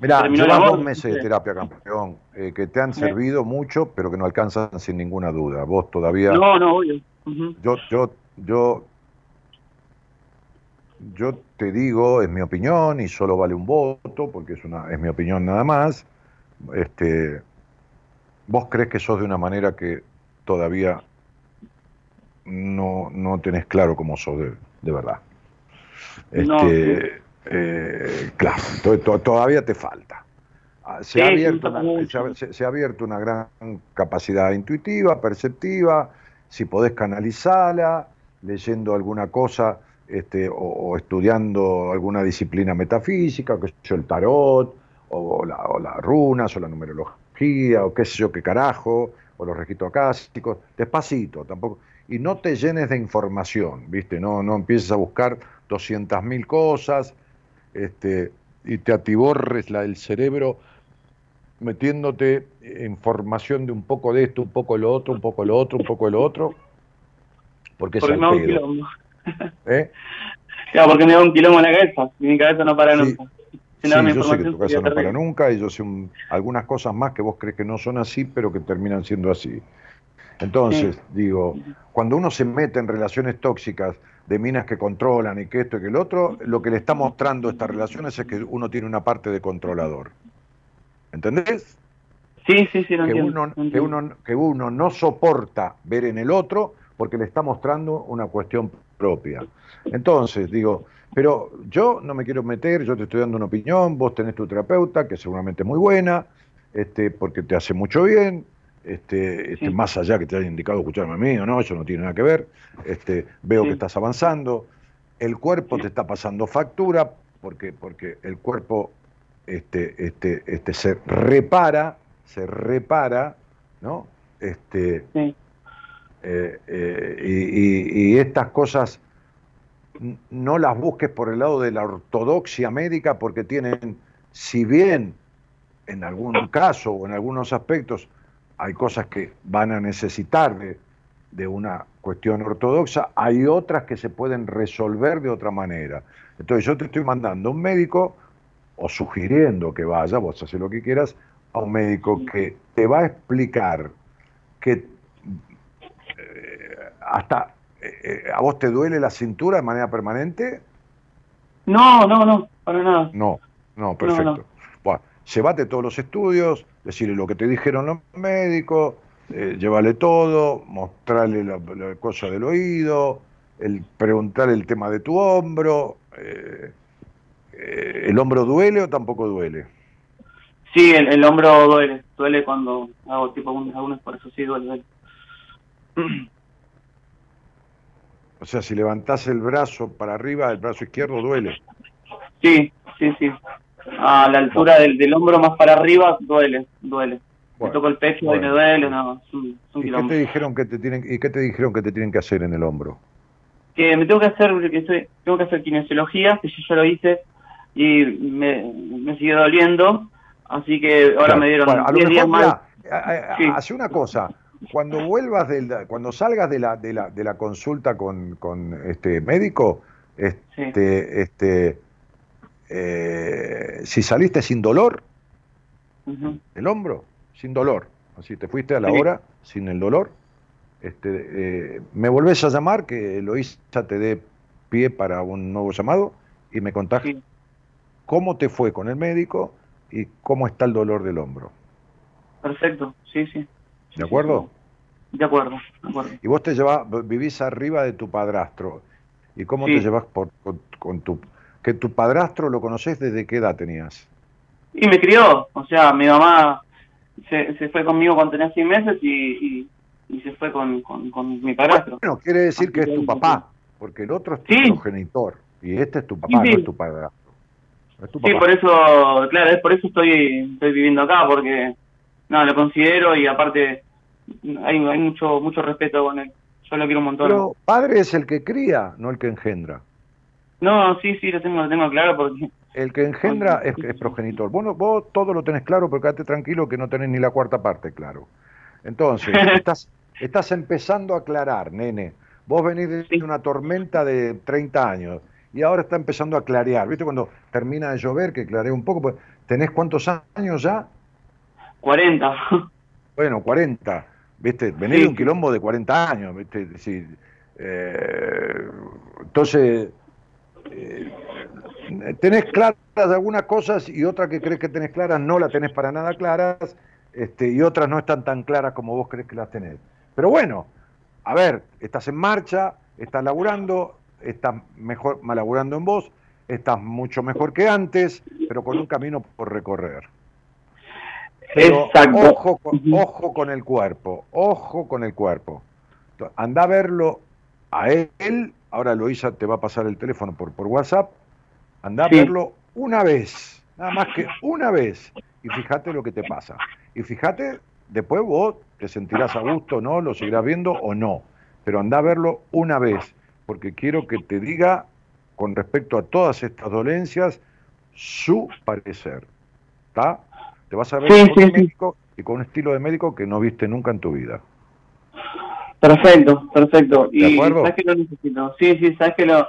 Mira, llevas dos meses de terapia, campeón, eh, que te han servido mucho, pero que no alcanzan sin ninguna duda. Vos todavía... No, no, obvio. Yo, yo, yo yo te digo, es mi opinión y solo vale un voto, porque es, una, es mi opinión nada más. Este, vos crees que sos de una manera que todavía no, no tenés claro cómo sos de, verdad. Este, eh, claro, todavía te falta. Ah, se, ha abierto se, ha abierto una gran capacidad intuitiva, perceptiva, si podés canalizarla, leyendo alguna cosa este, o, estudiando alguna disciplina metafísica, que yo, el tarot, o, las runas, o la numerología, o qué sé yo qué carajo, o los registros acásticos, despacito, tampoco. Y no te llenes de información, ¿viste? No, no empieces a buscar 200.000 cosas este, y te atiborres la, el cerebro metiéndote información de un poco de esto, un poco de lo otro, un poco de lo otro, un poco de lo otro, porque, es al pedo. ¿Eh? Claro, porque me da un quilombo en la cabeza, y mi cabeza no para nunca. Sí, yo sé que tu cabeza no para nunca y yo sé algunas cosas más que vos crees que no son así, pero que terminan siendo así. Entonces, digo, cuando uno se mete en relaciones tóxicas de minas que controlan y que esto y que el otro, lo que le está mostrando estas relaciones es que uno tiene una parte de controlador. ¿Entendés? Sí, sí, sí, que, uno, que, uno, que uno no soporta ver en el otro porque le está mostrando una cuestión propia. Entonces, digo, pero yo no me quiero meter, yo te estoy dando una opinión, vos tenés tu terapeuta, que seguramente es muy buena, este, porque te hace mucho bien, este, este más allá que te haya indicado escucharme a mí o no, eso no tiene nada que ver, este, veo que estás avanzando, el cuerpo te está pasando factura, porque, porque el cuerpo este, este, este, se repara, se repara, ¿no? Este, eh, eh, y, estas cosas no las busques por el lado de la ortodoxia médica porque tienen, si bien en algún caso o en algunos aspectos hay cosas que van a necesitar de, de una cuestión ortodoxa, hay otras que se pueden resolver de otra manera. Entonces yo te estoy mandando a un médico o sugiriendo que vaya, vos haces lo que quieras, a un médico que te va a explicar que hasta eh, eh, a vos te duele la cintura de manera permanente? No, no, no, para nada. No, no, perfecto. Bueno, llévate todos los estudios, decirle lo que te dijeron los médicos, eh, llévale todo, mostrarle la, cosa del oído, el preguntarle el tema de tu hombro. Eh, ¿El hombro duele o tampoco duele? Sí, el, hombro duele. Duele cuando hago tipo algunos por eso sí duele. duele. O sea, si levantás el brazo para arriba, el brazo izquierdo duele. Sí, sí, sí. A la altura del, del hombro más para arriba duele, duele. me toco el pecho y me duele, no, ¿Y qué te dijeron que te tienen y qué te dijeron que te tienen que hacer en el hombro? Que me tengo que hacer que estoy, tengo que hacer kinesiología, que yo ya lo hice y me, me sigue doliendo, así que ahora me dieron bueno, a lo mejor, Hace una cosa, cuando vuelvas del, cuando salgas de la, de la, de la consulta con, con este médico, este, este eh, si saliste sin dolor, el hombro, sin dolor, así te fuiste a la hora sin el dolor, este, eh, me volvés a llamar, que Eloísa te dé pie para un nuevo llamado y me contás cómo te fue con el médico y cómo está el dolor del hombro. Perfecto, sí, sí. ¿De acuerdo? De acuerdo, de acuerdo. Y vos te llevas, vivís arriba de tu padrastro. ¿Y cómo te llevas por, con, tu... que tu padrastro lo conoces desde qué edad tenías? Y me crió, o sea, mi mamá se, se fue conmigo cuando tenía seis meses y, y, se fue con, con, mi padrastro. Bueno, quiere decir que es tu papá, porque el otro es tu progenitor y este es tu papá, no es tu padrastro. Sí, por eso, claro, es por eso estoy, estoy viviendo acá, porque no, lo considero y aparte hay, hay mucho mucho respeto con él. Yo lo quiero un montón. Pero padre es el que cría, no el que engendra. No, sí, sí, lo tengo, lo tengo claro porque... El que engendra es, es progenitor. Vos, vos todo lo tenés claro, pero quédate tranquilo que no tenés ni la cuarta parte claro. Entonces, estás, estás empezando a aclarar, nene. Vos venís de una tormenta de 30 años y ahora está empezando a clarear. ¿Viste cuando termina de llover, que clarea un poco? Pues, ¿Tenés cuántos años ya? 40. Bueno, 40. ¿Viste? Venir de un quilombo de 40 años. ¿viste? Eh, entonces, eh, tenés claras algunas cosas y otras que crees que tenés claras no las tenés para nada claras este, y otras no están tan claras como vos crees que las tenés. Pero bueno, a ver, estás en marcha, estás laburando, estás mejor malaburando en vos, estás mucho mejor que antes, pero con un camino por recorrer. Pero ojo, ojo con el cuerpo, ojo con el cuerpo. Anda a verlo a él, ahora Luisa te va a pasar el teléfono por, por WhatsApp, anda a verlo una vez, nada más que una vez, y fíjate lo que te pasa. Y fíjate, después vos te sentirás a gusto, ¿no? Lo seguirás viendo o no, pero anda a verlo una vez porque quiero que te diga, con respecto a todas estas dolencias, su parecer. ¿Está? Te vas a ver con un médico y con un estilo de médico que no viste nunca en tu vida. Perfecto, perfecto. y sabes que lo necesito. Sí, sí, sabes que lo,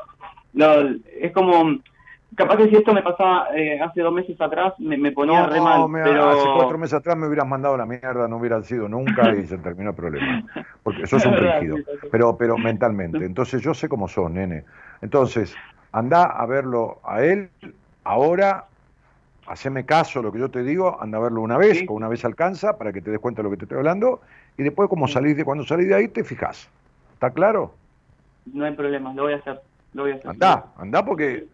lo es como capaz que si esto me pasaba eh, hace dos meses atrás, me, ponía re mal. pero... Hace cuatro meses atrás me hubieras mandado la mierda, no hubiera sido nunca y se terminó el problema. Porque eso es un rígido, pero, pero mentalmente. Entonces yo sé cómo son, nene. Entonces, anda a verlo a él ahora, haceme caso lo que yo te digo, anda a verlo una vez, con una vez alcanza, para que te des cuenta de lo que te estoy hablando, y después como salís de, cuando salís de ahí te fijas. ¿Está claro? No hay problema, lo voy a hacer. Lo voy a hacer. Anda, anda porque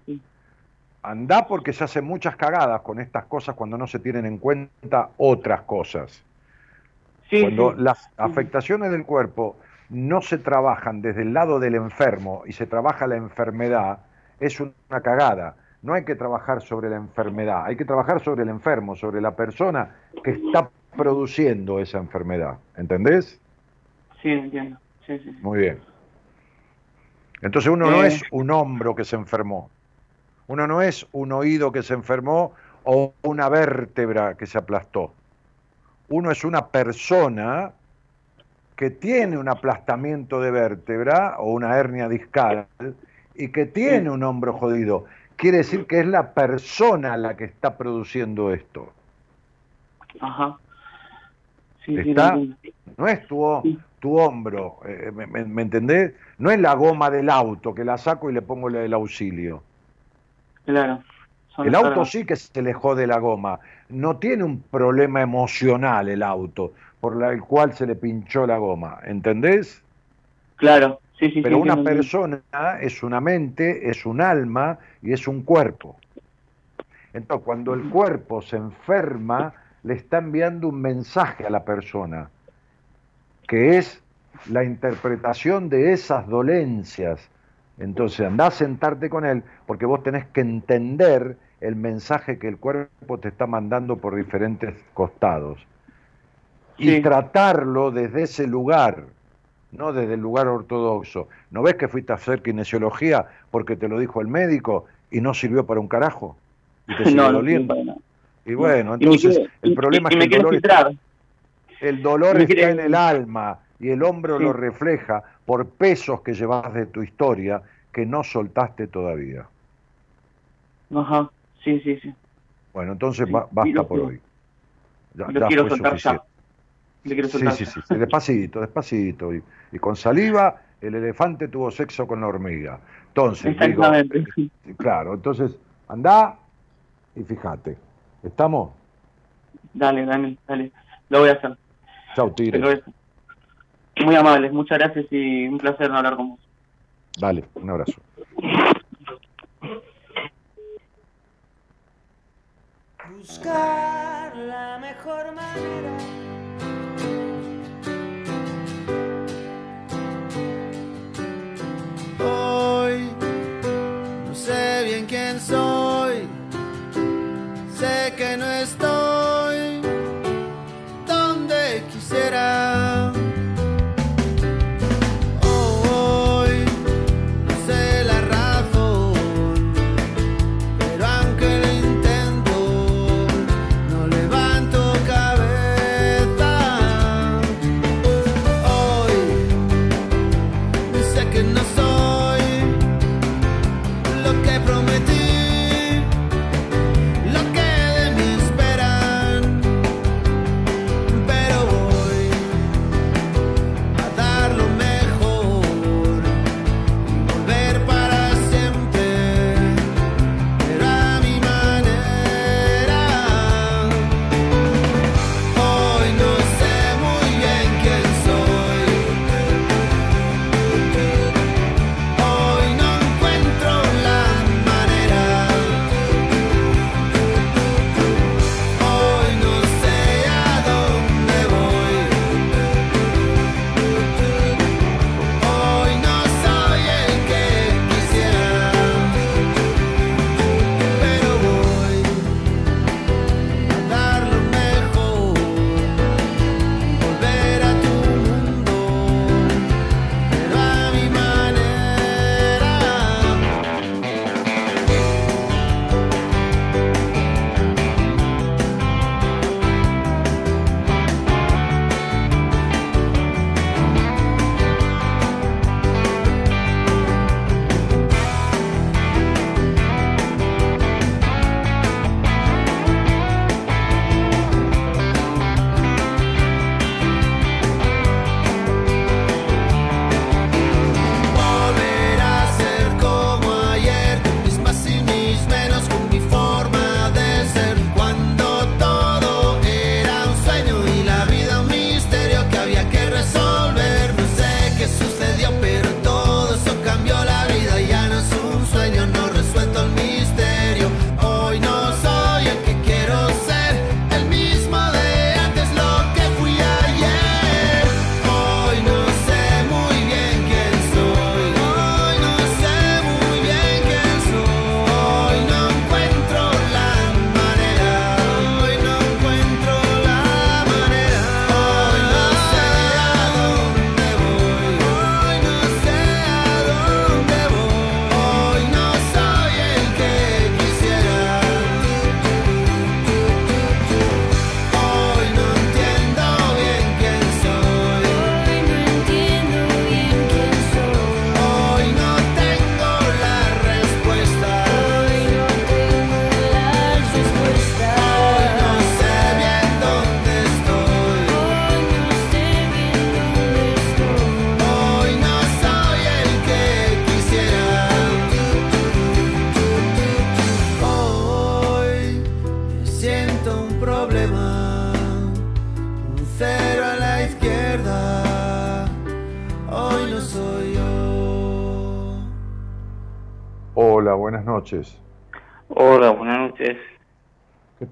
Andá porque se hacen muchas cagadas con estas cosas cuando no se tienen en cuenta otras cosas. cuando las afectaciones del cuerpo no se trabajan desde el lado del enfermo y se trabaja la enfermedad, es una cagada. No hay que trabajar sobre la enfermedad, hay que trabajar sobre el enfermo, sobre la persona que está produciendo esa enfermedad. ¿Entendés? Sí, entiendo. Sí, sí. Muy bien. Entonces uno no eh. es un hombro que se enfermó, uno no es un oído que se enfermó o una vértebra que se aplastó. Uno es una persona que tiene un aplastamiento de vértebra o una hernia discal y que tiene un hombro jodido. Quiere decir que es la persona la que está produciendo esto. Ajá. ¿Está? no es tu, tu hombro, eh, me, me, entendés? No es la goma del auto que la saco y le pongo el auxilio. Claro. el auto sí que se le jode la goma. No tiene un problema emocional el auto por el cual se le pinchó la goma. ¿Entendés? Claro, sí, sí. Pero una persona es una mente, es un alma y es un cuerpo. Entonces, cuando el cuerpo se enferma, le está enviando un mensaje a la persona, que es la interpretación de esas dolencias. Entonces, anda a sentarte con él, porque vos tenés que entender el mensaje que el cuerpo te está mandando por diferentes costados. Y tratarlo desde ese lugar, no desde el lugar ortodoxo. ¿No ves que fuiste a hacer kinesiología porque te lo dijo el médico y no sirvió para un carajo? Y te no, doliendo. y bueno, entonces el problema es que el dolor, está, el dolor está en el alma y el hombro lo refleja por pesos que llevas de tu historia que no soltaste todavía. Ajá. Sí, sí, sí. Bueno, entonces basta por hoy. Ya. Sí, sí, sí, despacito, despacito. Y, con saliva, el elefante tuvo sexo con la hormiga. Entonces, Exactamente. Digo, claro, entonces, anda y fíjate. ¿Estamos? Dale, dale, dale. Lo voy a hacer. Chau, Tigre. Muy amables, muchas gracias y un placer no hablar con vos. Dale, un abrazo. buscar la mejor manera. Que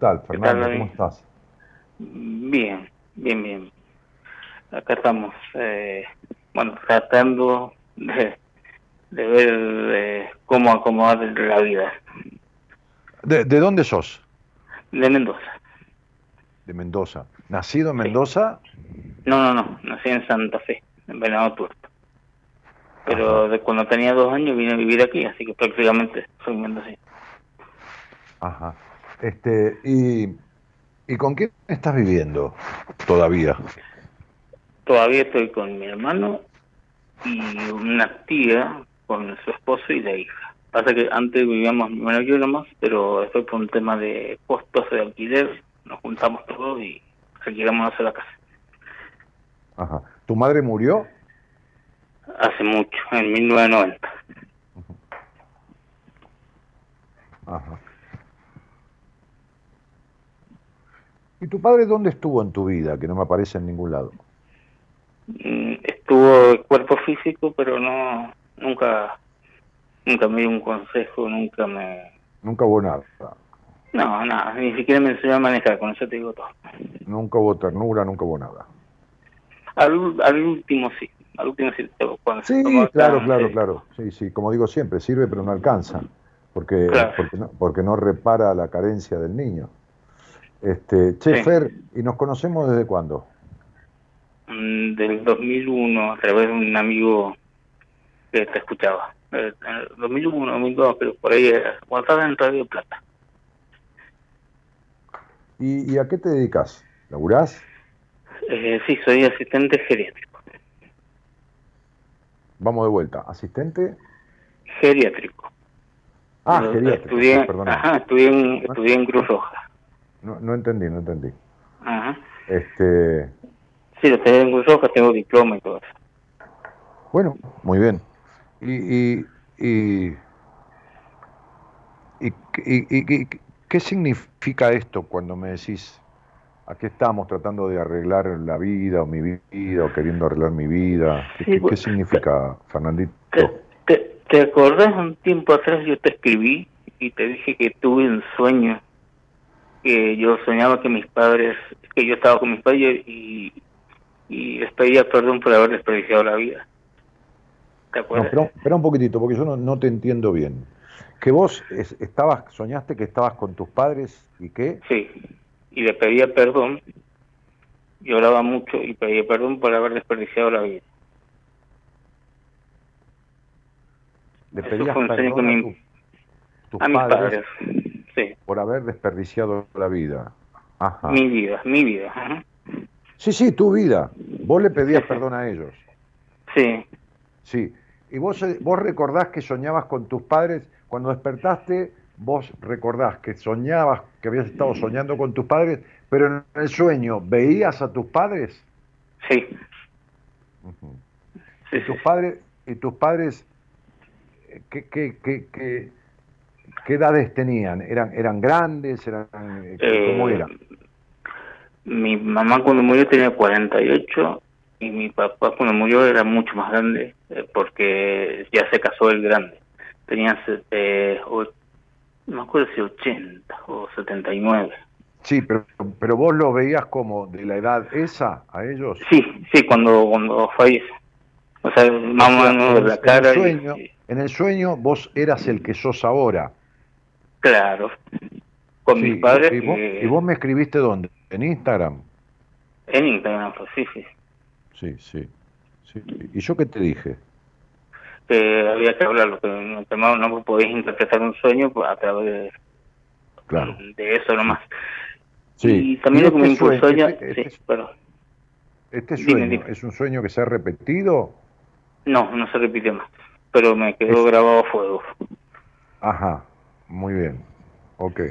tal, Fernando? ¿Cómo estás? Bien, bien, bien. Acá estamos, eh, bueno, tratando de, de ver eh, cómo acomodar la vida. ¿De, de dónde sos? De Mendoza. De Mendoza. ¿Nacido en Sí. Mendoza? No, no, no, nací en Santa Fe, en Venado Tuerto. Pero de cuando tenía dos años vine a vivir aquí, así que prácticamente soy mendocino. Ajá. Este, y, ¿Y con quién estás viviendo todavía? Todavía estoy con mi hermano y una tía con su esposo y la hija. Pasa que antes vivíamos y yo nomás, pero después por un tema de costos de alquiler nos juntamos todos y alquilamos una sola casa. Ajá. ¿Tu madre murió? Hace mucho, en 1990. Ajá. ¿Y tu padre dónde estuvo en tu vida? Que no me aparece en ningún lado. Mm, Estuvo el cuerpo físico, pero no nunca nunca me dio un consejo, nunca me... Nunca hubo nada. No, nada, ni siquiera me enseñó a manejar, con eso te digo todo. Nunca hubo ternura, nunca hubo nada. Al, al último sí, al último sí. Cuando Sí, claro, acá, claro, sí. claro. Sí, sí, como digo siempre, sirve pero no alcanza, porque, Claro. porque, no, porque no repara la carencia del niño. Este, che, Sí. Fer, ¿y nos conocemos desde cuándo? Mm, Del 2001, a través de un amigo que te escuchaba. En el 2001, 2002, pero por ahí, eh, cuando estaba en Radio Plata. ¿Y, y a qué te dedicas? ¿Laburás? Eh, sí, soy asistente geriátrico. Vamos de vuelta. ¿Asistente? Geriátrico. Ah, Yo geriátrico. Estudié, perdón. ajá, estudié, en, estudié en Cruz Roja. No, no entendí, no entendí. Ajá. Este, Sí, lo Cruz Roja, tengo diploma y todo eso. bueno, muy bien. ¿Y, y, y, y, y- y- qué significa esto cuando me decís, aquí estamos tratando de arreglar la vida o mi vida o queriendo arreglar mi vida? ¿Qué, Sí, qué- bueno, qué significa, Fernandito? ¿Te, te, te acordás un tiempo atrás yo te escribí y te dije que tuve un sueño? Que yo soñaba que mis padres, que yo estaba con mis padres y, y les pedía perdón por haber desperdiciado la vida. ¿Te acuerdas? espera, espera un poquitito, porque yo no, no te entiendo bien. Que vos es- estabas, soñaste que estabas con tus padres y qué? Sí, y le pedía perdón. Lloraba mucho y pedía perdón por haber desperdiciado la vida. Le pedías perdón a, tu- tus A mis padres, padres. Sí, por haber desperdiciado la vida. Ajá. mi vida, mi vida. ajá. Sí, sí, tu vida. Vos le pedías Sí, sí. perdón a ellos. Sí, Sí. Y vos, eh, vos recordás que soñabas con tus padres. Cuando despertaste, vos recordás que soñabas, que habías estado soñando con tus padres, pero en el sueño, ¿veías a tus padres? sí, sí, ¿Y tus padres, y tus padres eh, ¿qué, qué, qué, qué- qué edades tenían? ¿Eran, eran grandes? Eran, eh, ¿Cómo Eh, era? Mi mamá cuando murió tenía 48 y mi papá cuando murió era mucho más grande eh, porque ya se casó el grande. Tenía, eh, no me acuerdo si 80 o 79. Sí, pero, pero vos lo veías como de la edad esa a ellos. Sí, sí, cuando, cuando fallece. O sea, más o menos la en cara. el sueño, y- en el sueño vos eras el que sos ahora. Claro. Con Sí, mis padres y, vos, eh, y vos me escribiste dónde? ¿En Instagram? en Instagram, pues, sí, sí. Sí, sí. sí. ¿Y yo qué te dije? Que había que hablarlo, que no, que no podéis interpretar un sueño a través de, Claro. de eso nomás. Sí. Y también lo que me este impulsó sueño- ya... este- sí, este- perdón. ¿Este Dime, sueño dime. es un sueño que se ha repetido? No, no se repite más. Pero me quedó Es- grabado a fuego. Ajá, muy bien. Ok.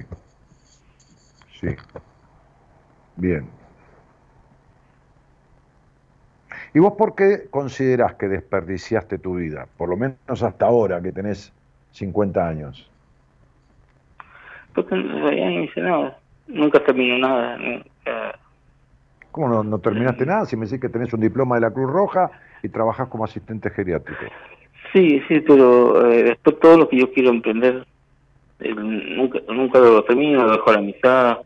Sí. Bien. ¿Y vos por qué considerás que desperdiciaste tu vida? Por lo menos hasta ahora que tenés 50 años. Porque no hice nada. Nunca terminó nada. nunca- ¿Cómo no, no terminaste nada si me decís que tenés un diploma de la Cruz Roja y trabajás como asistente geriátrico? Sí, sí, pero eh, después todo lo que yo quiero emprender, eh, nunca, nunca lo termino, lo dejo a la mitad.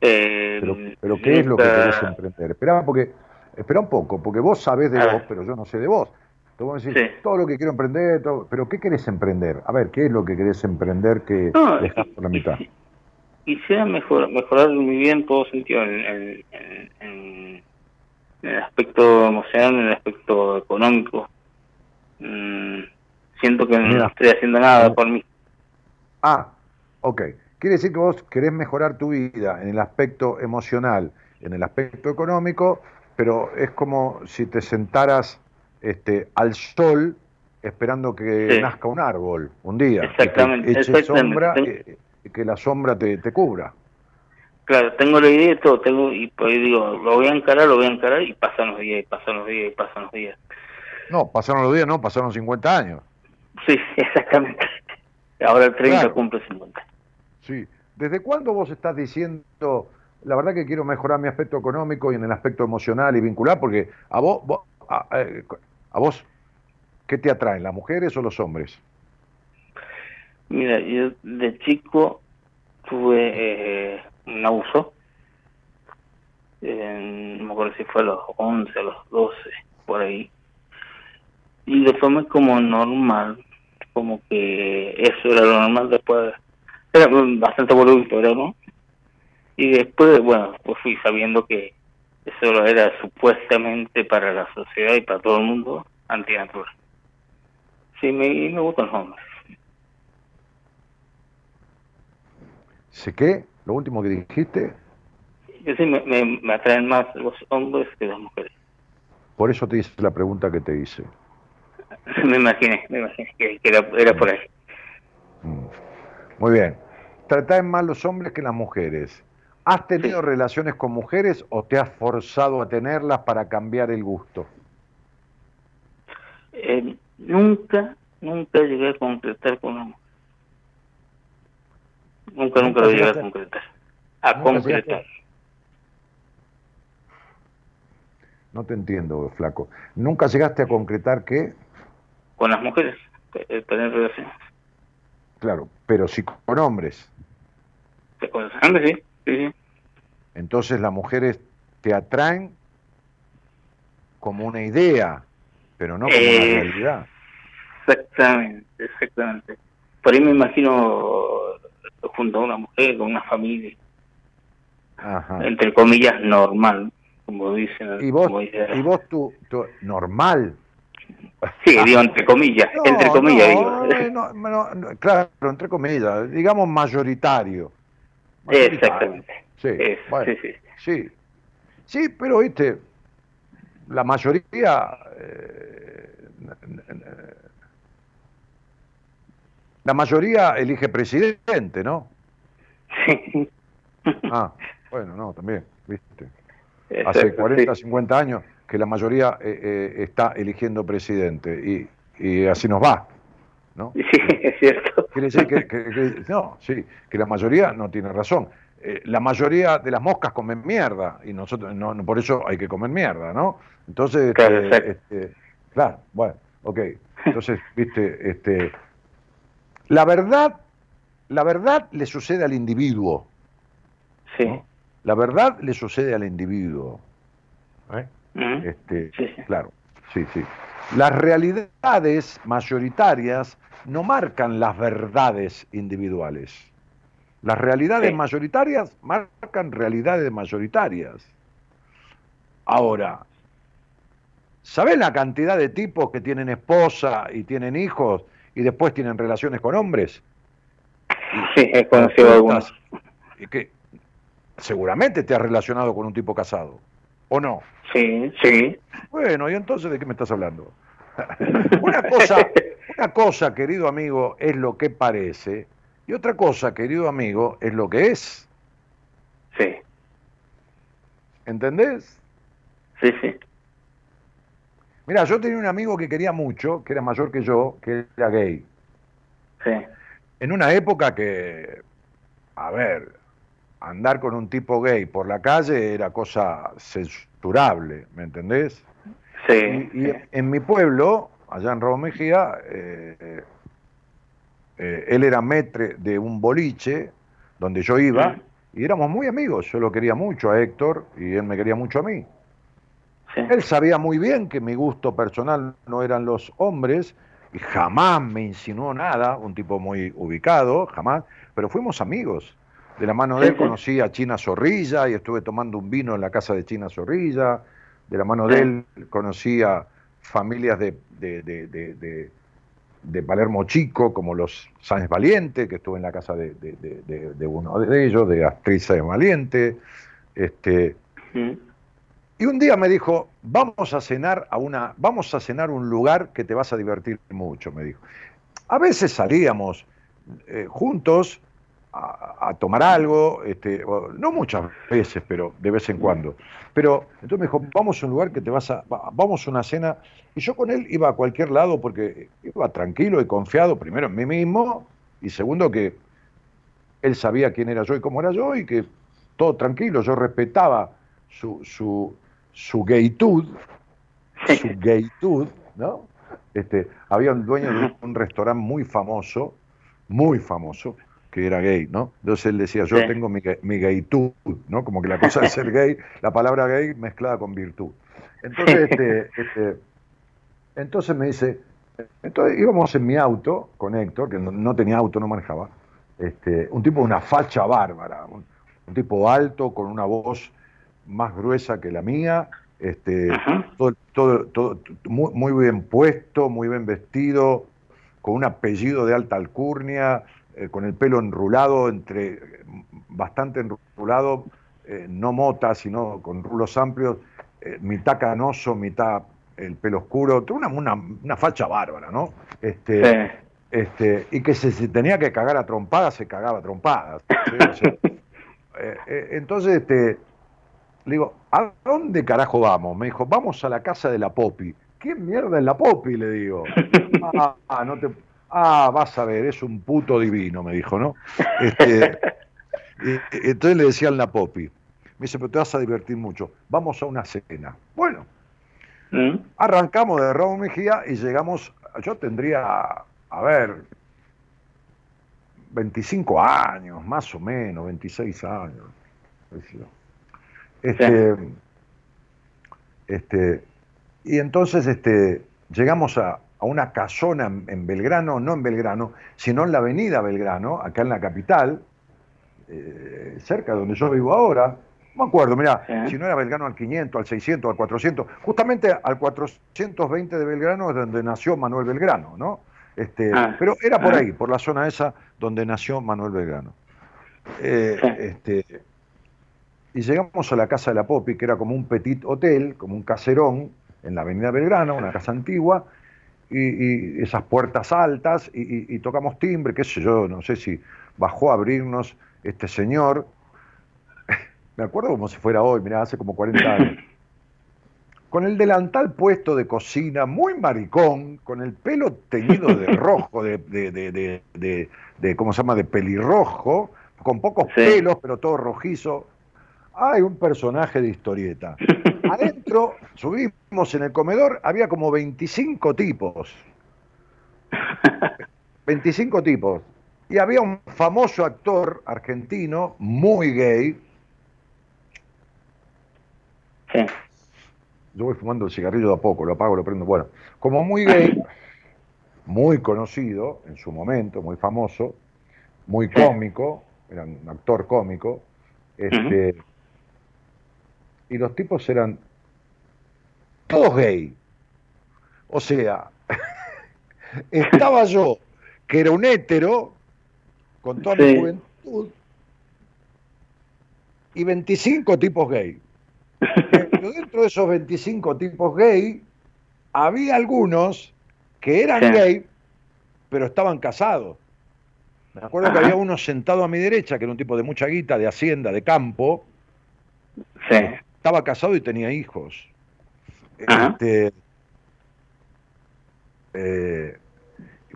Eh, Pero, pero ¿qué es lo que querés emprender? Espera, porque, espera un poco, porque vos sabés de A vos, pero yo no sé de vos. A decir, Sí. todo lo que quiero emprender, todo- pero ¿qué querés emprender? A ver, ¿qué es lo que querés emprender que No, dejás por la mitad? Quisiera mejor, mejorar mi vida en todo sentido, en, en- en- en- en el aspecto emocional, en el aspecto económico. Mm, siento que Mira. no estoy haciendo nada por mí. Ah, ok. Quiere decir que vos querés mejorar tu vida en el aspecto emocional, en el aspecto económico, pero es como si te sentaras este, al sol esperando que Sí. nazca un árbol un día. y que Exactamente, eche exactamente. sombra, Ten- eh, y que la sombra te, te cubra. Claro, tengo la idea de todo, tengo, y pues digo, lo voy a encarar, lo voy a encarar, y pasan los días, y pasan los días, y pasan los días. No, pasaron los días, no, pasaron 50 años. Sí, exactamente. Ahora el 30 Claro. cumple 50. Sí. ¿Desde cuándo vos estás diciendo, la verdad que quiero mejorar mi aspecto económico y en el aspecto emocional y vincular? Porque a vos, vos- a, eh, a vos, ¿qué te atraen, las mujeres o los hombres? Mira, yo de chico tuve eh, un abuso. Eh, no me acuerdo si fue a los 11, a los 12, por ahí. Y lo tomé como normal, como que eso era lo normal después. Era bastante voluntario, ¿no? Y después, bueno, pues fui sabiendo que eso era supuestamente para la sociedad y para todo el mundo antinatural. Sí, me, me gustan los hombres. ¿Sé qué? Lo último que dijiste, Yo sí, me, me, me atraen más los hombres que las mujeres. por eso te hice la pregunta que te hice. me imaginé, me imaginé que, que era, era por ahí. Mm. Muy bien. Atraen más los hombres que las mujeres. ¿Has tenido relaciones con mujeres o te has forzado a tenerlas para cambiar el gusto? Eh, nunca, nunca llegué a concretar con una mujer. Nunca, nunca lo llegué a concretar. A concretar. No te entiendo, flaco. ¿Nunca llegaste a concretar qué? Con las mujeres, eh, tener relaciones. Claro, pero sí con hombres. Con hombres, sí. sí. Entonces las mujeres te atraen como una idea, pero no como una Eh, realidad. Exactamente, exactamente. Por ahí me imagino junto a una mujer, con una familia, Ajá. entre comillas, normal, como dicen. Y vos, como dice- y vos tu, tu- normal. Sí, digo, entre comillas, No, entre comillas, no, digo. no, no, no, claro, entre comillas, digamos mayoritario. Mayoritario. Exactamente. Sí, Es- bueno, sí, sí. sí. Sí, pero viste, la mayoría, eh, la mayoría elige presidente, ¿no? Sí. Ah, bueno, no, también, viste. Exacto, Hace 40, sí. 50 años que la mayoría eh, eh, está eligiendo presidente y, y así nos va, ¿no? Sí, es cierto. Quiere decir que, que- que- no, sí, que la mayoría no tiene razón. Eh, la mayoría de las moscas comen mierda y nosotros no, no, por eso hay que comer mierda, ¿no? Entonces, Claro, este, exacto. este, claro, bueno, ok. Entonces, viste, este, la verdad, la verdad le sucede al individuo, Sí. ¿no? La verdad le sucede al individuo. ¿eh? Este, Sí, sí. Claro, sí, sí. Las realidades mayoritarias no marcan las verdades individuales. Las realidades Sí. mayoritarias marcan realidades mayoritarias. Ahora, ¿sabés la cantidad de tipos que tienen esposa y tienen hijos y después tienen relaciones con hombres? Sí, he conocido algunos. Que seguramente te has relacionado con un tipo casado, ¿o no? Sí, sí. Bueno, ¿y entonces de qué me estás hablando? una, cosa, una cosa, querido amigo, es lo que parece, y otra cosa, querido amigo, es lo que es. Sí, ¿Entendés? sí, sí. Mira, yo tenía un amigo que quería mucho, que era mayor que yo, que era gay. Sí, En una época que, a ver, andar con un tipo gay por la calle era cosa censurable, ¿me entendés? sí. Y, en mi pueblo allá en Raúl Mejía, eh, eh, él era metre de un boliche donde yo iba y éramos muy amigos. Yo lo quería mucho a Héctor y él me quería mucho a mí. Sí. Él sabía muy bien que mi gusto personal no eran los hombres y jamás me insinuó nada, un tipo muy ubicado, jamás, pero fuimos amigos. De la mano de él conocí a China Zorrilla y estuve tomando un vino en la casa de China Zorrilla. De la mano de él conocí a familias de, de, de- de- Palermo Chico, como los Sáenz Valiente, que estuve en la casa de, uno de ellos, de Astrid Valiente. Este, y un día me dijo, vamos a cenar a una, vamos a cenar un lugar que te vas a divertir mucho, me dijo. A veces salíamos eh, juntos a, a tomar algo, este, no muchas veces, pero de vez en cuando. Pero entonces me dijo, vamos a un lugar que te vas a, va- vamos a una cena. Y yo con él iba a cualquier lado porque iba tranquilo y confiado, primero en mí mismo, y segundo que él sabía quién era yo y cómo era yo, y que todo tranquilo, yo respetaba su, su, su gaytud, su gaytud, ¿no? Este, había un dueño de un restaurante muy famoso, muy famoso, que era gay, ¿no? Entonces él decía, yo Sí. tengo mi, mi gaytud, ¿no? Como que la cosa de ser gay, la palabra gay mezclada con virtud. Entonces, este, este, entonces me dice, entonces íbamos en mi auto con Héctor, que no, no tenía auto, no manejaba, este, un tipo de una facha bárbara, un, un tipo alto, con una voz más gruesa que la mía, este, todo, todo, todo muy, muy bien puesto, muy bien vestido, con un apellido de alta alcurnia, eh, con el pelo enrulado, entre bastante enrulado, eh, no mota, sino con rulos amplios, eh, mitad canoso, mitad el pelo oscuro, una, una, una facha bárbara, ¿no? Este, Sí. este, y que se, se tenía que cagar a trompadas, se cagaba a trompadas. ¿sí? O sea, entonces, este, le digo, ¿a dónde carajo vamos? Me dijo, vamos a la casa de la Popi. ¿Qué mierda es la Popi? Le digo. Ah, ah, no te... ah, vas a ver, es un puto divino, me dijo, ¿no? Este, y- entonces le decían la Popi. Me dice, pero te vas a divertir mucho. Vamos a una cena. Bueno, Mm. Arrancamos de Raúl Mejía y llegamos, yo tendría, a ver, 25 años, más o menos, 26 años. Este, este, y entonces este, llegamos a, a una casona en, Belgrano, no en Belgrano, sino en la avenida Belgrano, acá en la capital, eh, cerca de donde yo vivo ahora. No me acuerdo, mira, si no era Belgrano al 500, al 600, al 400, justamente al 420 de Belgrano es donde nació Manuel Belgrano, ¿no? Este, Ah. pero era por Ah. ahí, por la zona esa donde nació Manuel Belgrano. Eh, este, y llegamos a la casa de la Popi, que era como un petit hotel, como un caserón, en la avenida Belgrano, una casa antigua, y, y esas puertas altas, y, tocamos timbre, qué sé yo, no sé si bajó a abrirnos este señor, me acuerdo como si fuera hoy, mirá, hace como 40 años, con el delantal puesto de cocina, muy maricón, con el pelo teñido de rojo, de, de, de, de, de- de- ¿cómo se llama?, de pelirrojo, con pocos Sí. pelos, pero todo rojizo. Hay un personaje de historieta. Adentro, subimos en el comedor, había como 25 tipos. 25 tipos. Y había un famoso actor argentino, muy gay. Sí. Yo voy fumando el cigarrillo de a poco, lo apago, lo prendo. Bueno, como muy gay, muy conocido en su momento, muy famoso, muy cómico, era un actor cómico. Este, Y los tipos eran todos gay. O sea, estaba yo, que era un hétero, con toda mi juventud, y 25 tipos gay. Pero dentro de esos 25 tipos gay, había algunos que eran Sí. gay, pero estaban casados. Me acuerdo que había uno sentado a mi derecha, que era un tipo de mucha guita, de hacienda, de campo, Sí. Estaba casado y tenía hijos. Este, eh,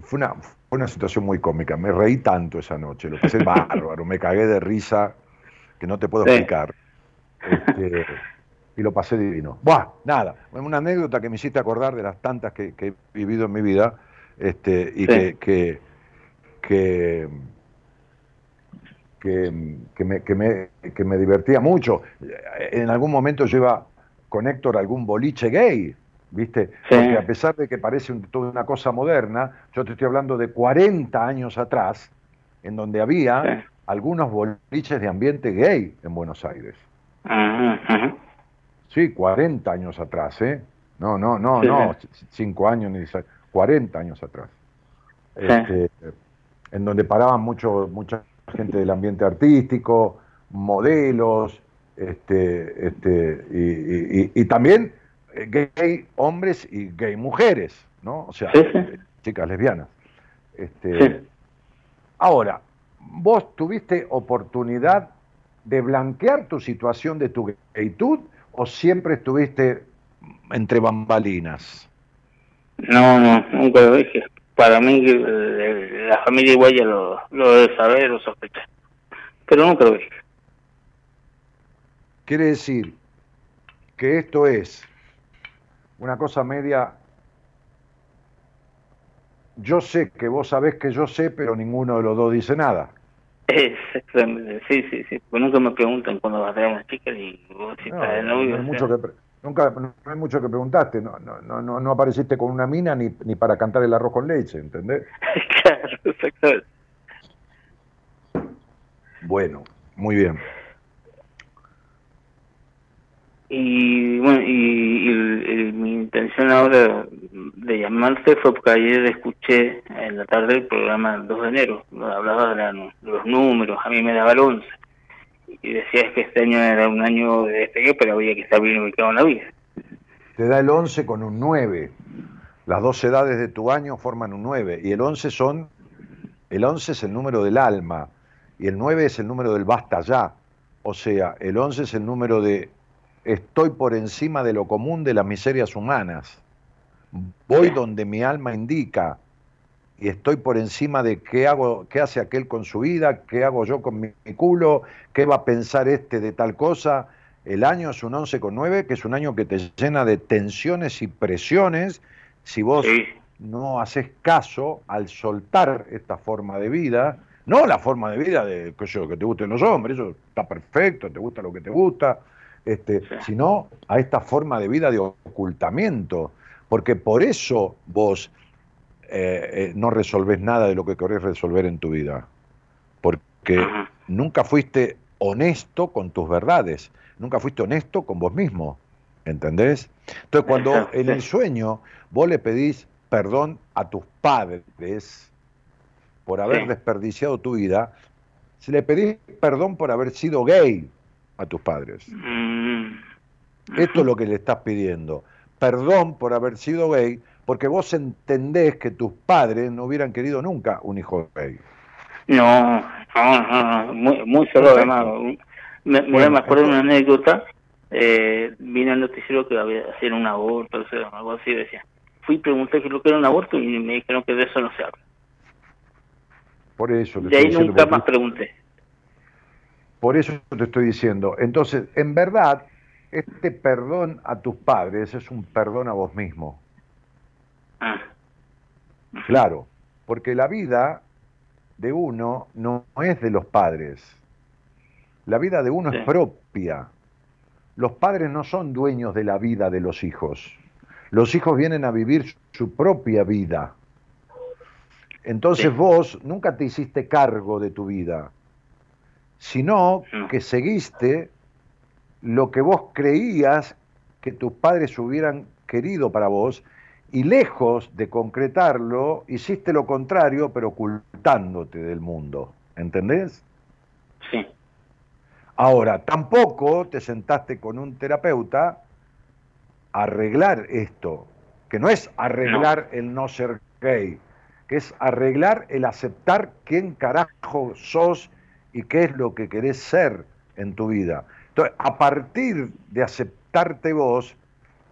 fue, una, fue una situación muy cómica. Me reí tanto esa noche, lo pasé bárbaro, me cagué de risa que no te puedo Sí. explicar. Este, y lo pasé divino. Buah, nada, una anécdota que me hiciste acordar de las tantas que, que he vivido en mi vida este, y Sí. que, que, que, que- que me, que, me, que me divertía mucho. En algún momento iba con Héctor algún boliche gay, ¿viste? Sí. Porque a pesar de que parece un- toda una cosa moderna, yo te estoy hablando de 40 años atrás, en donde había Sí. algunos boliches de ambiente gay en Buenos Aires. Ajá, ajá. Sí, 40 años atrás, ¿eh? No, no, no, Sí, no, sí. c- cinco años ni seis, 40 años atrás. Este, en donde paraban mucho, mucha gente del ambiente artístico, modelos, este, este, y, y- y- y también eh, gay hombres y gay mujeres, ¿no? O sea, Sí, sí. eh, chicas lesbianas. Este, Sí. Ahora, ¿vos tuviste oportunidad de blanquear tu situación de tu gaytud o siempre estuviste entre bambalinas? No, no, nunca lo dije. Para mí, eh, la familia igual ya lo, lo debe saber o sospechar. Pero nunca lo dije. Quiere decir que esto es una cosa media. Yo sé que vos sabés que yo sé, pero ninguno de los dos dice nada. Exactamente, sí, sí, sí. Pues nunca me preguntan cuando va a traer una chica y vos si No, estás de no novio. hay mucho que nunca, no hay mucho que preguntaste. No, no, no, no, apareciste con una mina ni, ni para cantar el arroz con leche, ¿entendés? claro, exactamente. Bueno, muy bien. Y bueno, y, y el- mi intención ahora de llamarte fue porque ayer escuché en la tarde el programa el 2 de enero, donde hablaba de, la- de los números, a mí me daba el 11. Y decías que este año era un año de despegue, pero había que estar bien ubicado en la vida. Te da el 11 con un 9. Las dos edades de tu año forman un 9. Y el 11 son. El 11 es el número del alma. Y el 9 es el número del basta ya. O sea, el 11 es el número de. Estoy por encima de lo común de las miserias humanas. Voy donde mi alma indica. Y estoy por encima de qué hago, qué hace aquel con su vida, qué hago yo con mi, mi culo, qué va a pensar este de tal cosa. El año es un 11 con 9, que es un año que te llena de tensiones y presiones. Si vos Sí, no haces caso al soltar esta forma de vida, no la forma de vida de sé yo, que te gusten los hombres, eso está perfecto, te gusta lo que te gusta, este, Sí. sino a esta forma de vida de ocultamiento, porque por eso vos eh, eh, no resolvés nada de lo que querés resolver en tu vida, porque Ajá. nunca fuiste honesto con tus verdades, nunca fuiste honesto con vos mismo, ¿entendés? Entonces cuando en el sueño vos le pedís perdón a tus padres por haber Sí. desperdiciado tu vida, si le pedís perdón por haber sido gay a tus padres. Mm, Esto es lo que le estás pidiendo. Perdón por haber sido gay, porque vos entendés que tus padres no hubieran querido nunca un hijo gay. No, no, no, no, muy, muy solo además. Me, Bueno, me acuerdo de una anécdota, eh, vine al noticiero que había hacer un aborto, o sea, algo así, decía. Fui y pregunté qué lo que era un aborto y me dijeron que de eso no se habla. Por eso De ahí diciendo, nunca más pregunté. Por eso te estoy diciendo. Entonces, en verdad, este perdón a tus padres es un perdón a vos mismo. Ah, Claro, porque la vida de uno no es de los padres. La vida de uno Sí. es propia. Los padres no son dueños de la vida de los hijos. Los hijos vienen a vivir su propia vida. Entonces Sí. vos nunca te hiciste cargo de tu vida, sino No. que seguiste lo que vos creías que tus padres hubieran querido para vos y lejos de concretarlo, hiciste lo contrario, pero ocultándote del mundo. ¿Entendés? sí, Ahora, tampoco te sentaste con un terapeuta a arreglar esto, que no es arreglar el no ser gay, que es arreglar el aceptar quién carajo sos y qué es lo que querés ser en tu vida. Entonces, a partir de aceptarte vos,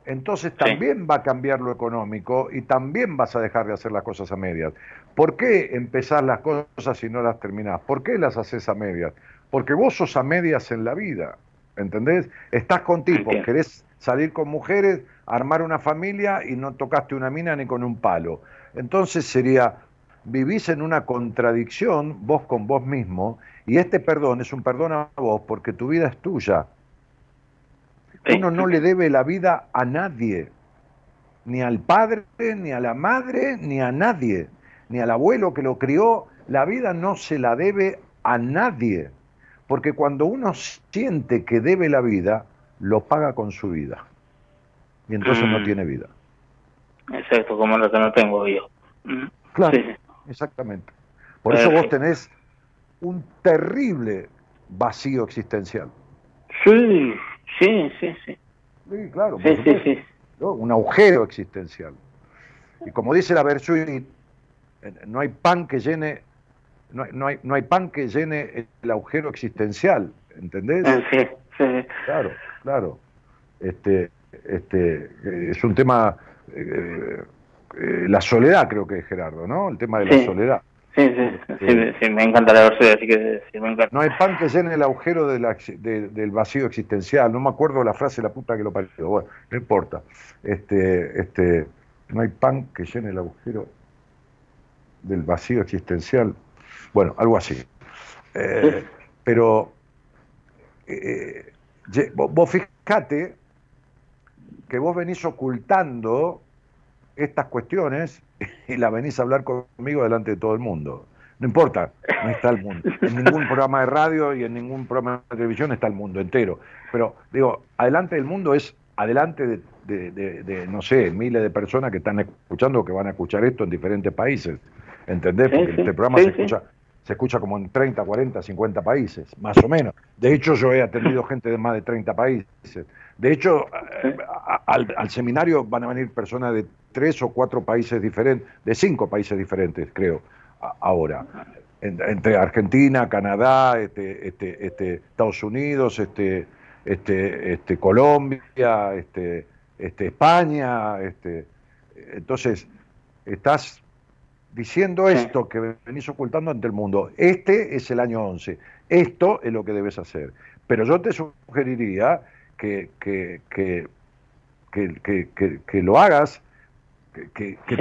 entonces Sí. también va a cambiar lo económico y también vas a dejar de hacer las cosas a medias. ¿Por qué empezás las cosas y no las terminás? ¿Por qué las haces a medias? Porque vos sos a medias en la vida, ¿entendés? Estás con tipos, querés salir con mujeres, armar una familia y no tocaste una mina ni con un palo. Entonces sería, vivís en una contradicción vos con vos mismo y este perdón es un perdón a vos porque tu vida es tuya. Uno no le debe la vida a nadie, ni al padre, ni a la madre, ni a nadie, ni al abuelo que lo crió. La vida no se la debe a nadie, porque cuando uno siente que debe la vida, lo paga con su vida. Y entonces no Mm. tiene vida. Exacto, como lo que no tengo yo. Mm. Claro, Sí, exactamente. Por eso vos tenés un terrible vacío existencial. Sí, sí, sí, sí. Sí, claro, Sí, sí, sí. ¿no? un agujero existencial. Y como dice la Bersuit, eh, no hay pan que llene, no no hay, no hay pan que llene el agujero existencial, ¿entendés? Eh, Sí, sí. Claro, claro. Este, este, eh, es un tema, eh, eh, la soledad creo que es Gerardo, ¿no? El tema de la soledad. Sí, sí, sí, me encanta la versión, así que sí, me encanta. No hay pan que llene el agujero de la ex- de- del vacío existencial. No me acuerdo la frase, la puta que lo parió. Bueno, no importa. Este, este, no hay pan que llene el agujero del vacío existencial. Bueno, algo así. Eh, pero eh, vo- vos fijate que vos venís ocultando estas cuestiones y las venís a hablar conmigo delante de todo el mundo. No importa, no está el mundo. En ningún programa de radio y en ningún programa de televisión está el mundo entero. Pero digo, adelante del mundo es adelante de, de- de- de, no sé, miles de personas que están escuchando o que van a escuchar esto en diferentes países. ¿Entendés? Porque sí, este programa sí, se escucha se escucha como en 30, 40, 50 países, más o menos. De hecho, yo he atendido gente de más de 30 países. De hecho, al, al seminario van a venir personas de tres o cuatro países diferentes, de cinco países diferentes, creo, ahora. En- entre Argentina, Canadá, este, este, este, Estados Unidos, este, este, este, Colombia, este, este, España. Este, entonces, estás diciendo esto que venís ocultando ante el mundo. Este es el año 11. Esto es lo que debes hacer. Pero yo te sugeriría que, que- que- que lo hagas, que, Sí.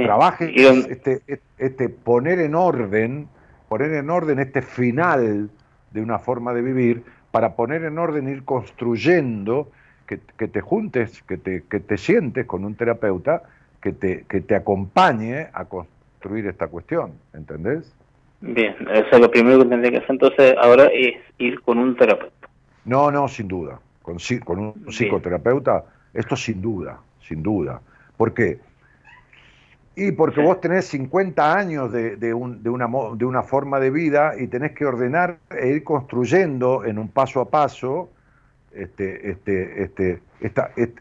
don- este, este poner en orden, poner en orden este final de una forma de vivir, para poner en orden, ir construyendo, que, que te juntes, que te, que te sientes con un terapeuta que te, que te acompañe a construir esta cuestión, ¿entendés? Bien, eso es lo primero que tendría que hacer entonces ahora es ir con un terapeuta. No, no, sin duda. Con, con un Bien. psicoterapeuta, esto sin duda, sin duda. ¿Por qué? Y porque vos tenés 50 años de, de un- de una, de una forma de vida y tenés que ordenar e ir construyendo en un paso a paso este, este, este, esta- e-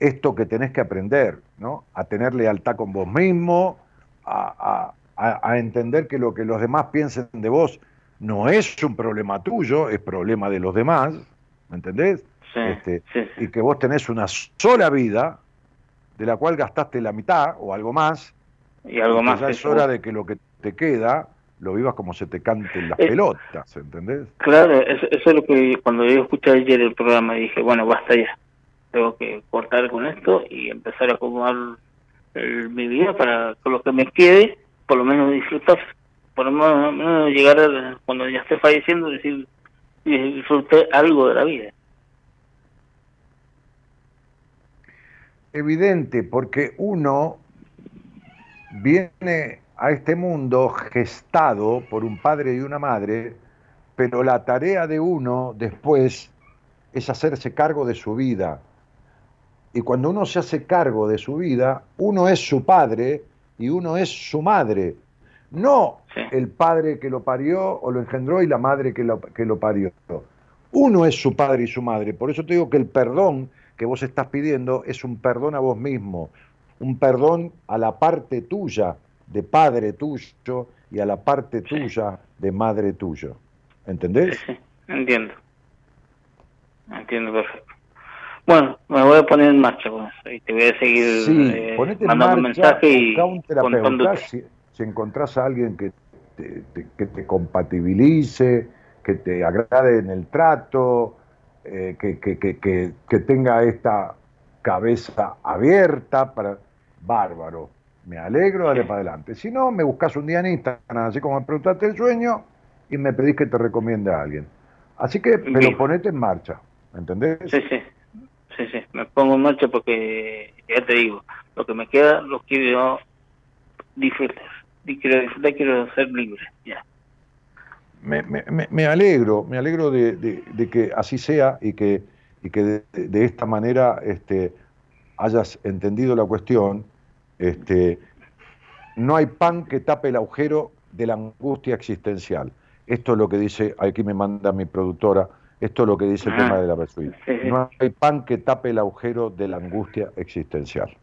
esto que tenés que aprender, ¿no? A tener lealtad con vos mismo, a, a- a- a entender que lo que los demás piensen de vos no es un problema tuyo, es problema de los demás, ¿me entendés? Sí, Este, sí, sí. Y que vos tenés una sola vida, de la cual gastaste la mitad o algo más, Y algo que más. ya que es hora de que lo que te queda lo vivas como se te canten las Eh, pelotas, ¿entendés? Claro, eso, eso es lo que cuando yo escuché ayer el programa dije, bueno, basta ya. Tengo que cortar con esto y empezar a acomodar el- mi vida para con lo que me quede, por lo menos disfrutar. Por lo menos, menos llegar a, cuando ya esté falleciendo, decir, disfruté algo de la vida. Evidente, porque uno viene a este mundo gestado por un padre y una madre, pero la tarea de uno después es hacerse cargo de su vida. Y cuando uno se hace cargo de su vida, uno es su padre y uno es su madre. No el padre que lo parió o lo engendró y la madre que lo, que lo parió. Uno es su padre y su madre. Por eso te digo que el perdón que vos estás pidiendo es un perdón a vos mismo, un perdón a la parte tuya de padre tuyo y a la parte Sí. tuya de madre tuyo. Sí, ¿Entendés? sí, entiendo. Entiendo perfecto. Bueno, me voy a poner en marcha con eso y te voy a seguir Sí, eh, mandando mensajes y un terapeuta, si, si encontrás a alguien que te, te- que te compatibilice, que te agrade en el trato, eh, que, que, que, que, tenga esta cabeza abierta para... Bárbaro, me alegro, dale para adelante. Si no, me buscas un día en Instagram, así como me preguntaste el sueño, y me pedís que te recomiende a alguien. Así que, pero ponete en marcha, ¿entendés? Sí, sí, sí, sí, me pongo en marcha porque, ya te digo, lo que me queda lo quiero disfrutar, quiero disfrutar, quiero ser libre, ya. Me, me, me alegro, me alegro de, de, que así sea y que, y que de, de, esta manera este, hayas entendido la cuestión. Este, no hay pan que tape el agujero de la angustia existencial. Esto es lo que dice, aquí me manda mi productora, esto es lo que dice el tema de la Versuit. No hay pan que tape el agujero de la angustia existencial.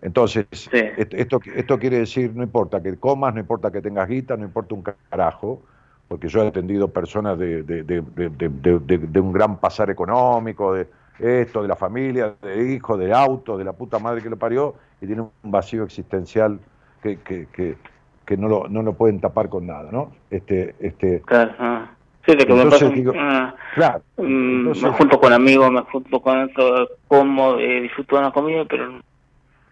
Entonces, esto, esto quiere decir, no importa que comas, no importa que tengas guita, no importa un carajo, porque yo he atendido personas de, de, un gran pasar económico, de esto, de la familia, de hijos, de auto, de la puta madre que lo parió, y tienen un vacío existencial que, que, que, que no lo, no lo pueden tapar con nada, ¿no? Este, este, claro, ah. Sí, de que entonces, me digo, ah, claro, mm, me junto con amigos, me junto con otro, como eh, disfruto de la comida, pero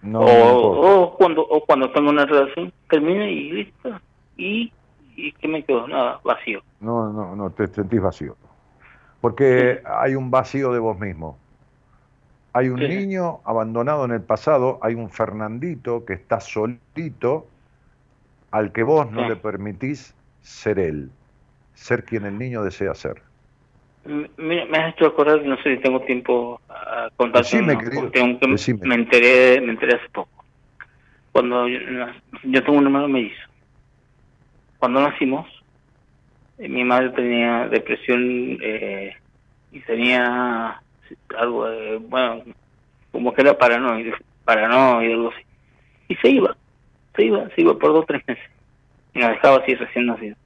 no, o, o, cuando o cuando tengo una relación termina y listo y y qué me quedo nada vacío. No no no te sentís vacío. Porque hay un vacío de vos mismo. Hay un niño abandonado en el pasado hay un Fernandito que está solito al que vos no le permitís ser él, ser quien el niño desea ser. Me, has hecho acordar, no sé si tengo tiempo a contar me enteré, me enteré hace poco. Cuando yo, tengo un hermano mellizo. Cuando nacimos, eh, mi madre tenía depresión eh, y tenía algo de, bueno, como que era paranoide, paranoide, algo así. Y se iba se iba, se iba por dos tres meses. Y nos dejaba así recién nacido.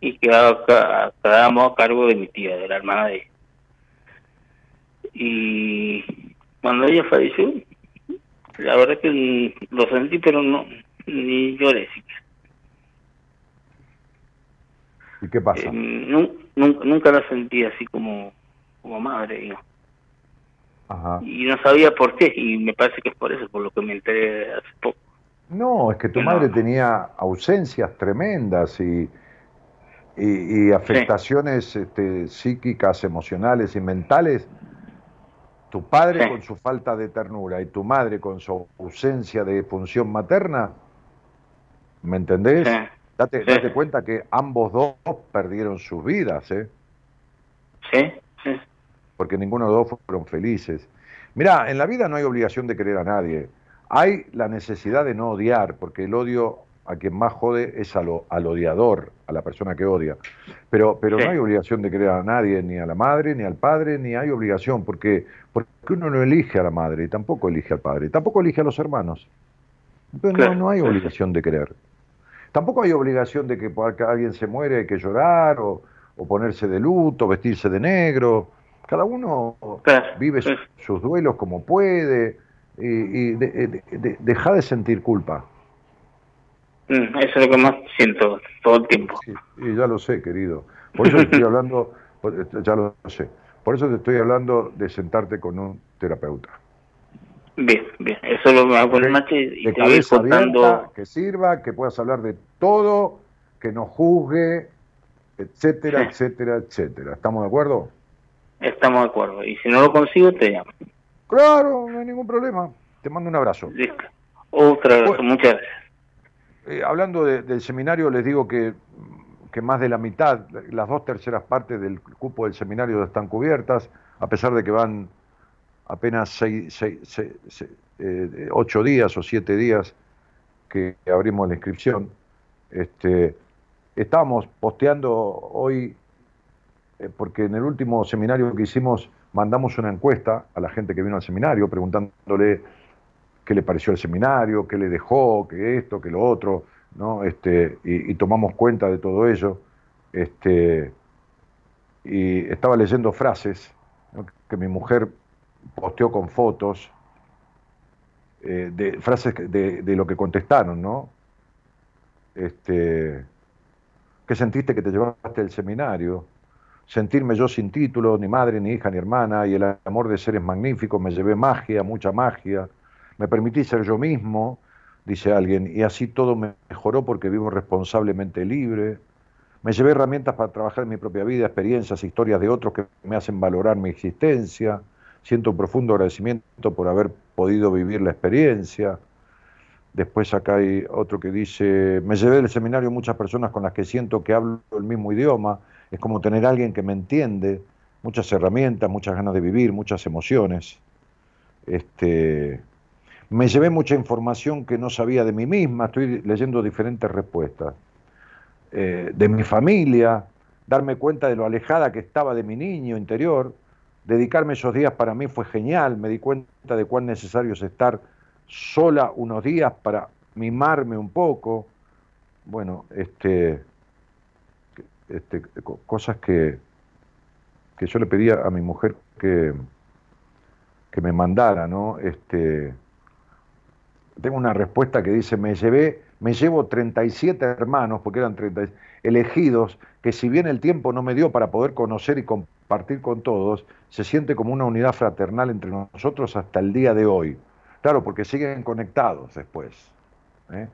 Y quedábamos a cargo de mi tía, de la hermana de ella. Y cuando ella falleció, la verdad que lo sentí, pero no, ni lloré siquiera. ¿Y qué pasa? Eh, nunca, nunca la sentí así como, como madre, Ajá. Y no sabía por qué, y me parece que es por eso, por lo que me enteré hace poco. No, es que tu madre tenía ausencias tremendas y, y, afectaciones este, psíquicas, emocionales y mentales. Tu padre con su falta de ternura y tu madre con su ausencia de función materna, ¿me entendés? Date, date, cuenta que ambos dos perdieron sus vidas, ¿eh? Sí, sí. Porque ninguno de los dos fueron felices. Mirá, en la vida no hay obligación de querer a nadie. Hay la necesidad de no odiar, porque el odio a quien más jode es al, odiador, a la persona que odia. Pero, pero no hay obligación de querer a nadie, ni a la madre, ni al padre, ni hay obligación, porque, porque uno no elige a la madre, tampoco elige al padre, tampoco elige a los hermanos. Entonces no, hay obligación de querer. Tampoco hay obligación de que porque alguien se muere hay que llorar, o, ponerse de luto, vestirse de negro. Cada uno vive sus duelos como puede y, de, deja de sentir culpa. Mm, eso es lo que más siento todo el tiempo. y ya lo sé, querido. Por eso estoy hablando, ya lo sé. Por eso te estoy hablando de sentarte con un terapeuta. Bien, bien. Eso lo hago en noche y de te voy contando. que sirva, que puedas hablar de todo, que no juzgue, etcétera, etcétera, etcétera. ¿Estamos de acuerdo? Estamos de acuerdo. Y si no lo consigo, te llamo. Claro, no hay ningún problema. Te mando un abrazo. Listo. Otra vez, muchas gracias. Eh, hablando del seminario, les digo que, que, más de la mitad, las dos terceras partes del cupo del seminario están cubiertas, a pesar de que van apenas seis, eh, ocho días o siete días que abrimos la inscripción. Este, estábamos posteando hoy, eh, porque en el último seminario que hicimos mandamos una encuesta a la gente que vino al seminario preguntándole qué le pareció el seminario, qué le dejó, qué esto, qué lo otro, ¿no? Este, y, tomamos cuenta de todo ello. Este, y estaba leyendo frases que mi mujer posteó con fotos, eh, de frases de, de, lo que contestaron, ¿no? Este, ¿Qué sentiste que te llevaste el seminario? sentirme yo sin título, ni madre, ni hija, ni hermana, y el amor de seres magníficos, me llevé magia, mucha magia, me permití ser yo mismo, dice alguien, y así todo me mejoró porque vivo responsablemente libre. Me llevé herramientas para trabajar en mi propia vida, experiencias, historias de otros que me hacen valorar mi existencia. Siento un profundo agradecimiento por haber podido vivir la experiencia. Después acá hay otro que dice, me llevé del seminario muchas personas con las que siento que hablo el mismo idioma. Es como tener a alguien que me entiende, muchas herramientas, muchas ganas de vivir, muchas emociones. Este, me llevé mucha información que no sabía de mí misma, estoy leyendo diferentes respuestas. Eh, de mi familia, darme cuenta de lo alejada que estaba de mi niño interior, dedicarme esos días para mí fue genial, me di cuenta de cuán necesario es estar sola unos días para mimarme un poco, bueno, este, este cosas que, que yo le pedía a mi mujer que, que me mandara, ¿no? Este, tengo una respuesta que dice, me llevé, me llevo 37 hermanos, porque eran 30, elegidos, que si bien el tiempo no me dio para poder conocer y compartir con todos, se siente como una unidad fraternal entre nosotros hasta el día de hoy. Claro, porque siguen conectados después. ¿eh?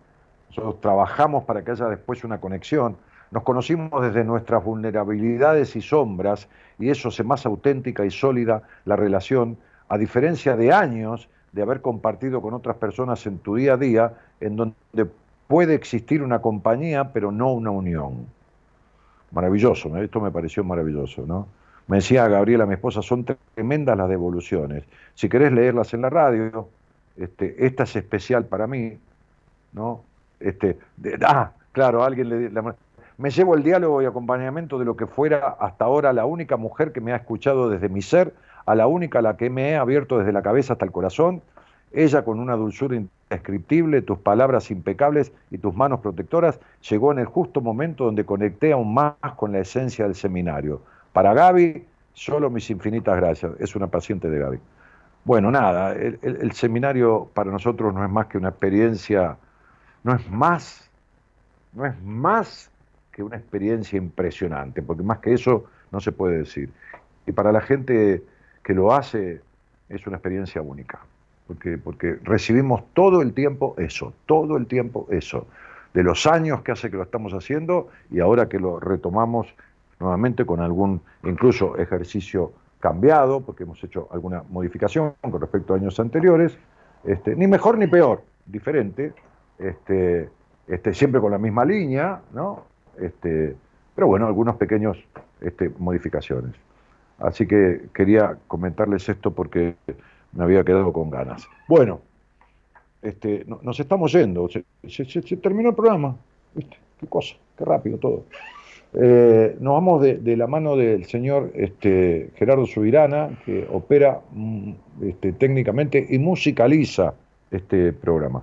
Nosotros trabajamos para que haya después una conexión. Nos conocimos desde nuestras vulnerabilidades y sombras, y eso hace más auténtica y sólida la relación, a diferencia de años de haber compartido con otras personas en tu día a día, en donde puede existir una compañía, pero no una unión. Maravilloso, esto me pareció maravilloso, ¿no? Me decía Gabriela, mi esposa, son tremendas las devoluciones. Si querés leerlas en la radio, este, esta es especial para mí, ¿no? Este, ah, claro, alguien le, me llevo el diálogo y acompañamiento de lo que fuera hasta ahora la única mujer que me ha escuchado desde mi ser a la única a la que me he abierto desde la cabeza hasta el corazón, ella con una dulzura indescriptible, tus palabras impecables y tus manos protectoras, llegó en el justo momento donde conecté aún más con la esencia del seminario. Para Gaby, solo mis infinitas gracias. Es una paciente de Gaby. Bueno, nada, el, seminario para nosotros no es más que una experiencia, no es más, no es más que una experiencia impresionante, porque más que eso no se puede decir. Y para la gente que lo hace es una experiencia única, porque, porque recibimos todo el tiempo eso, todo el tiempo eso, de los años que hace que lo estamos haciendo y ahora que lo retomamos nuevamente con algún incluso ejercicio cambiado, porque hemos hecho alguna modificación con respecto a años anteriores, este, ni mejor ni peor, diferente, este, este, siempre con la misma línea, ¿no? Pero bueno, algunos pequeños modificaciones. Así que quería comentarles esto porque me había quedado con ganas. Bueno, este, nos estamos yendo, se, terminó el programa, Qué cosa, qué rápido todo. Eh, nos vamos de, la mano del señor este, Gerardo Subirana, que opera mm, este, técnicamente y musicaliza este programa.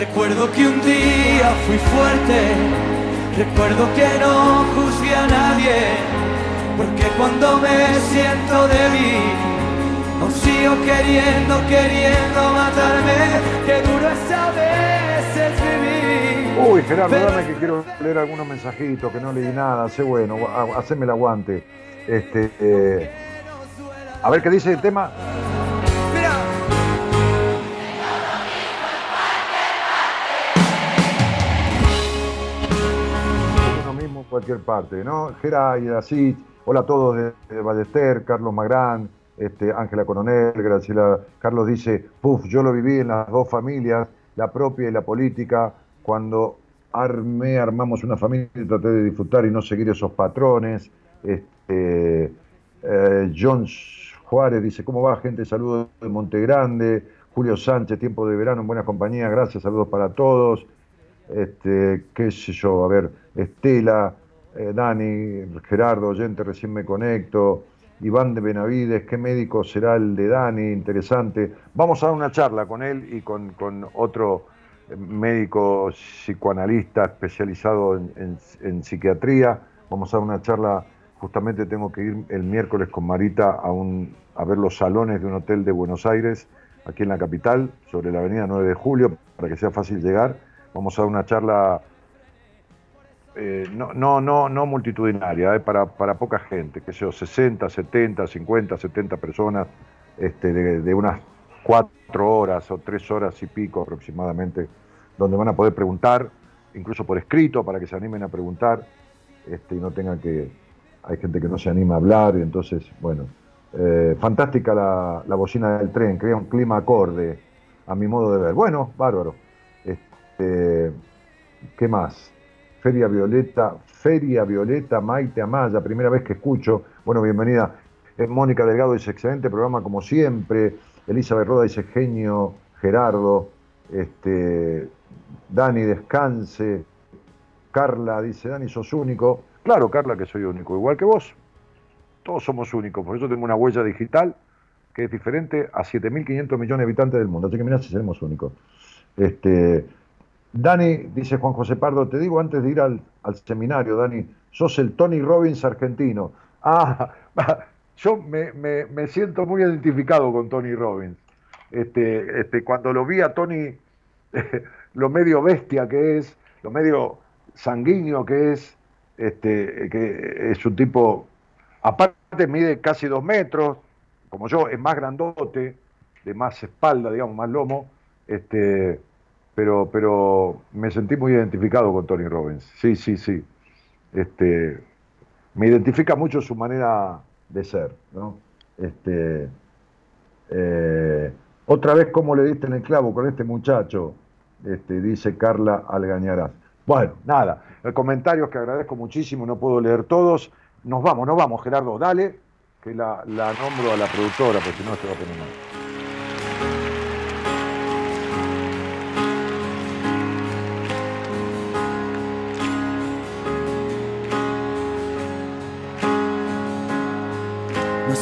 Recuerdo que un día fui fuerte, recuerdo que no juzgué a nadie, porque cuando me siento débil, aún sigo queriendo, queriendo matarme, que duro es a veces vivir. Uy, Gerardo, dame que quiero leer algunos mensajitos, que no leí nada, sé bueno, haceme el aguante. Este, eh, a ver qué dice el tema. Cualquier parte, ¿no? Geray, así, hola a todos de, Ballester, Carlos Magrán, este, Ángela Coronel, Graciela. Carlos dice, puf, yo lo viví en las dos familias, la propia y la política, cuando armé, armamos una familia y traté de disfrutar y no seguir esos patrones. Este, eh, John Juárez dice, ¿cómo va gente? Saludos de Montegrande. Julio Sánchez, tiempo de verano en buena compañía, gracias, saludos para todos. Este, qué sé yo, a ver, Estela, eh, Dani, Gerardo, oyente, recién me conecto. Iván de Benavides, ¿qué médico será el de Dani? Interesante. Vamos a dar una charla con él y con, otro médico psicoanalista especializado en, psiquiatría. Vamos a dar una charla, justamente tengo que ir el miércoles con Marita a, a ver los salones de un hotel de Buenos Aires, aquí en la capital, sobre la avenida 9 de Julio, para que sea fácil llegar. Vamos a dar una charla eh, no, no, no, no multitudinaria, eh, para, para poca gente, que sea 60, 70, 50, 70 personas, este, de, unas cuatro horas o tres horas y pico aproximadamente, donde van a poder preguntar, incluso por escrito, para que se animen a preguntar este, y no tengan que. Hay gente que no se anima a hablar, y entonces, bueno. Eh, fantástica la, la, bocina del tren, crea un clima acorde a mi modo de ver. Bueno, bárbaro. Este, ¿Qué más? Feria Violeta, Feria Violeta, Maite Amaya, primera vez que escucho. Bueno, bienvenida. Eh, Mónica Delgado dice, excelente programa como siempre. Elizabeth Roda dice, genio, Gerardo. Este, Dani, descanse. Carla dice, Dani, sos único. Claro, Carla, que soy único, igual que vos. Todos somos únicos, por eso tengo una huella digital que es diferente a 7.500 millones de habitantes del mundo. Así que mirá si seremos únicos. Este, Dani, dice Juan José Pardo, te digo antes de ir al, seminario, Dani, sos el Tony Robbins argentino. Ah, yo me, siento muy identificado con Tony Robbins. Este, este, cuando lo vi a Tony, lo medio bestia que es, lo medio sanguíneo que es, este, que es un tipo, aparte mide casi dos metros, como yo, es más grandote, de más espalda, digamos, más lomo, este, pero, pero me sentí muy identificado con Tony Robbins. Sí, sí, sí. Este, me identifica mucho su manera de ser, ¿no? Este, eh, otra vez, ¿cómo le diste en el clavo con este muchacho? Este, dice Carla Algañarás. Bueno, nada, comentarios que agradezco muchísimo, no puedo leer todos. Nos vamos, nos vamos, Gerardo, dale, que la, la nombro a la productora, porque si no se va a poner mal.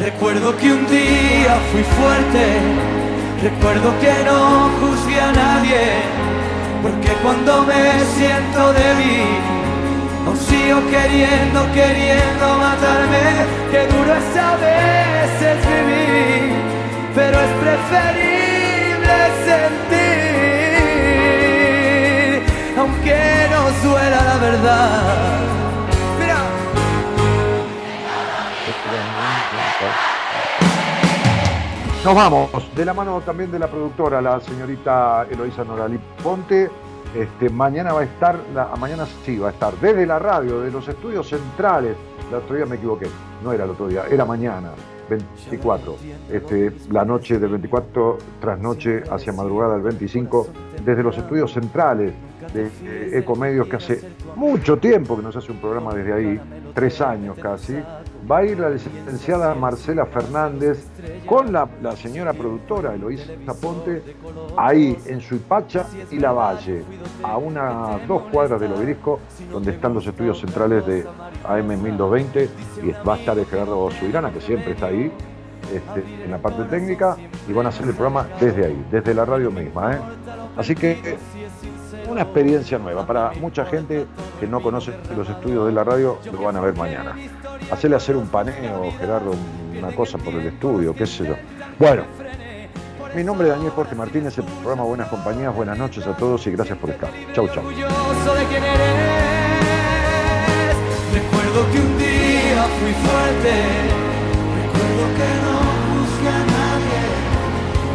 Recuerdo que un día fui fuerte, recuerdo que no juzgué a nadie, porque cuando me siento débil, aún sigo queriendo, queriendo matarme, que duro es a veces vivir, pero es preferible sentir, aunque nos duela la verdad Nos vamos, de la mano también de la productora, la señorita Eloisa Norali Ponte. Este, mañana va a estar, mañana sí va a estar desde la radio, de los estudios centrales. El otro día me equivoqué, no era el otro día, era mañana, 24. Este, la noche del 24, tras noche hacia madrugada del 25, desde los estudios centrales de Ecomedios, que hace mucho tiempo que nos hace un programa desde ahí, tres años casi, va a ir la licenciada Marcela Fernández con la, señora productora Eloísa Ponte, ahí en Suipacha y La Valle, a unas dos cuadras del obelisco, donde están los estudios centrales de AM 1220, y va a estar Gerardo Subirana, que siempre está ahí, este, en la parte técnica, y van a hacer el programa desde ahí, desde la radio misma. ¿eh? Así que una experiencia nueva para mucha gente que no conoce los estudios de la radio, lo van a ver mañana. Hacerle hacer un paneo, Gerardo, una cosa por el estudio, qué sé yo. Bueno, mi nombre es Daniel Jorge Martínez, el programa Buenas Compañías. Buenas noches a todos y gracias por estar. Chau, chau. Recuerdo que un día fui fuerte, recuerdo que no a nadie,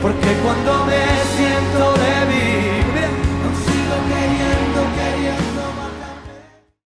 porque cuando me siento débil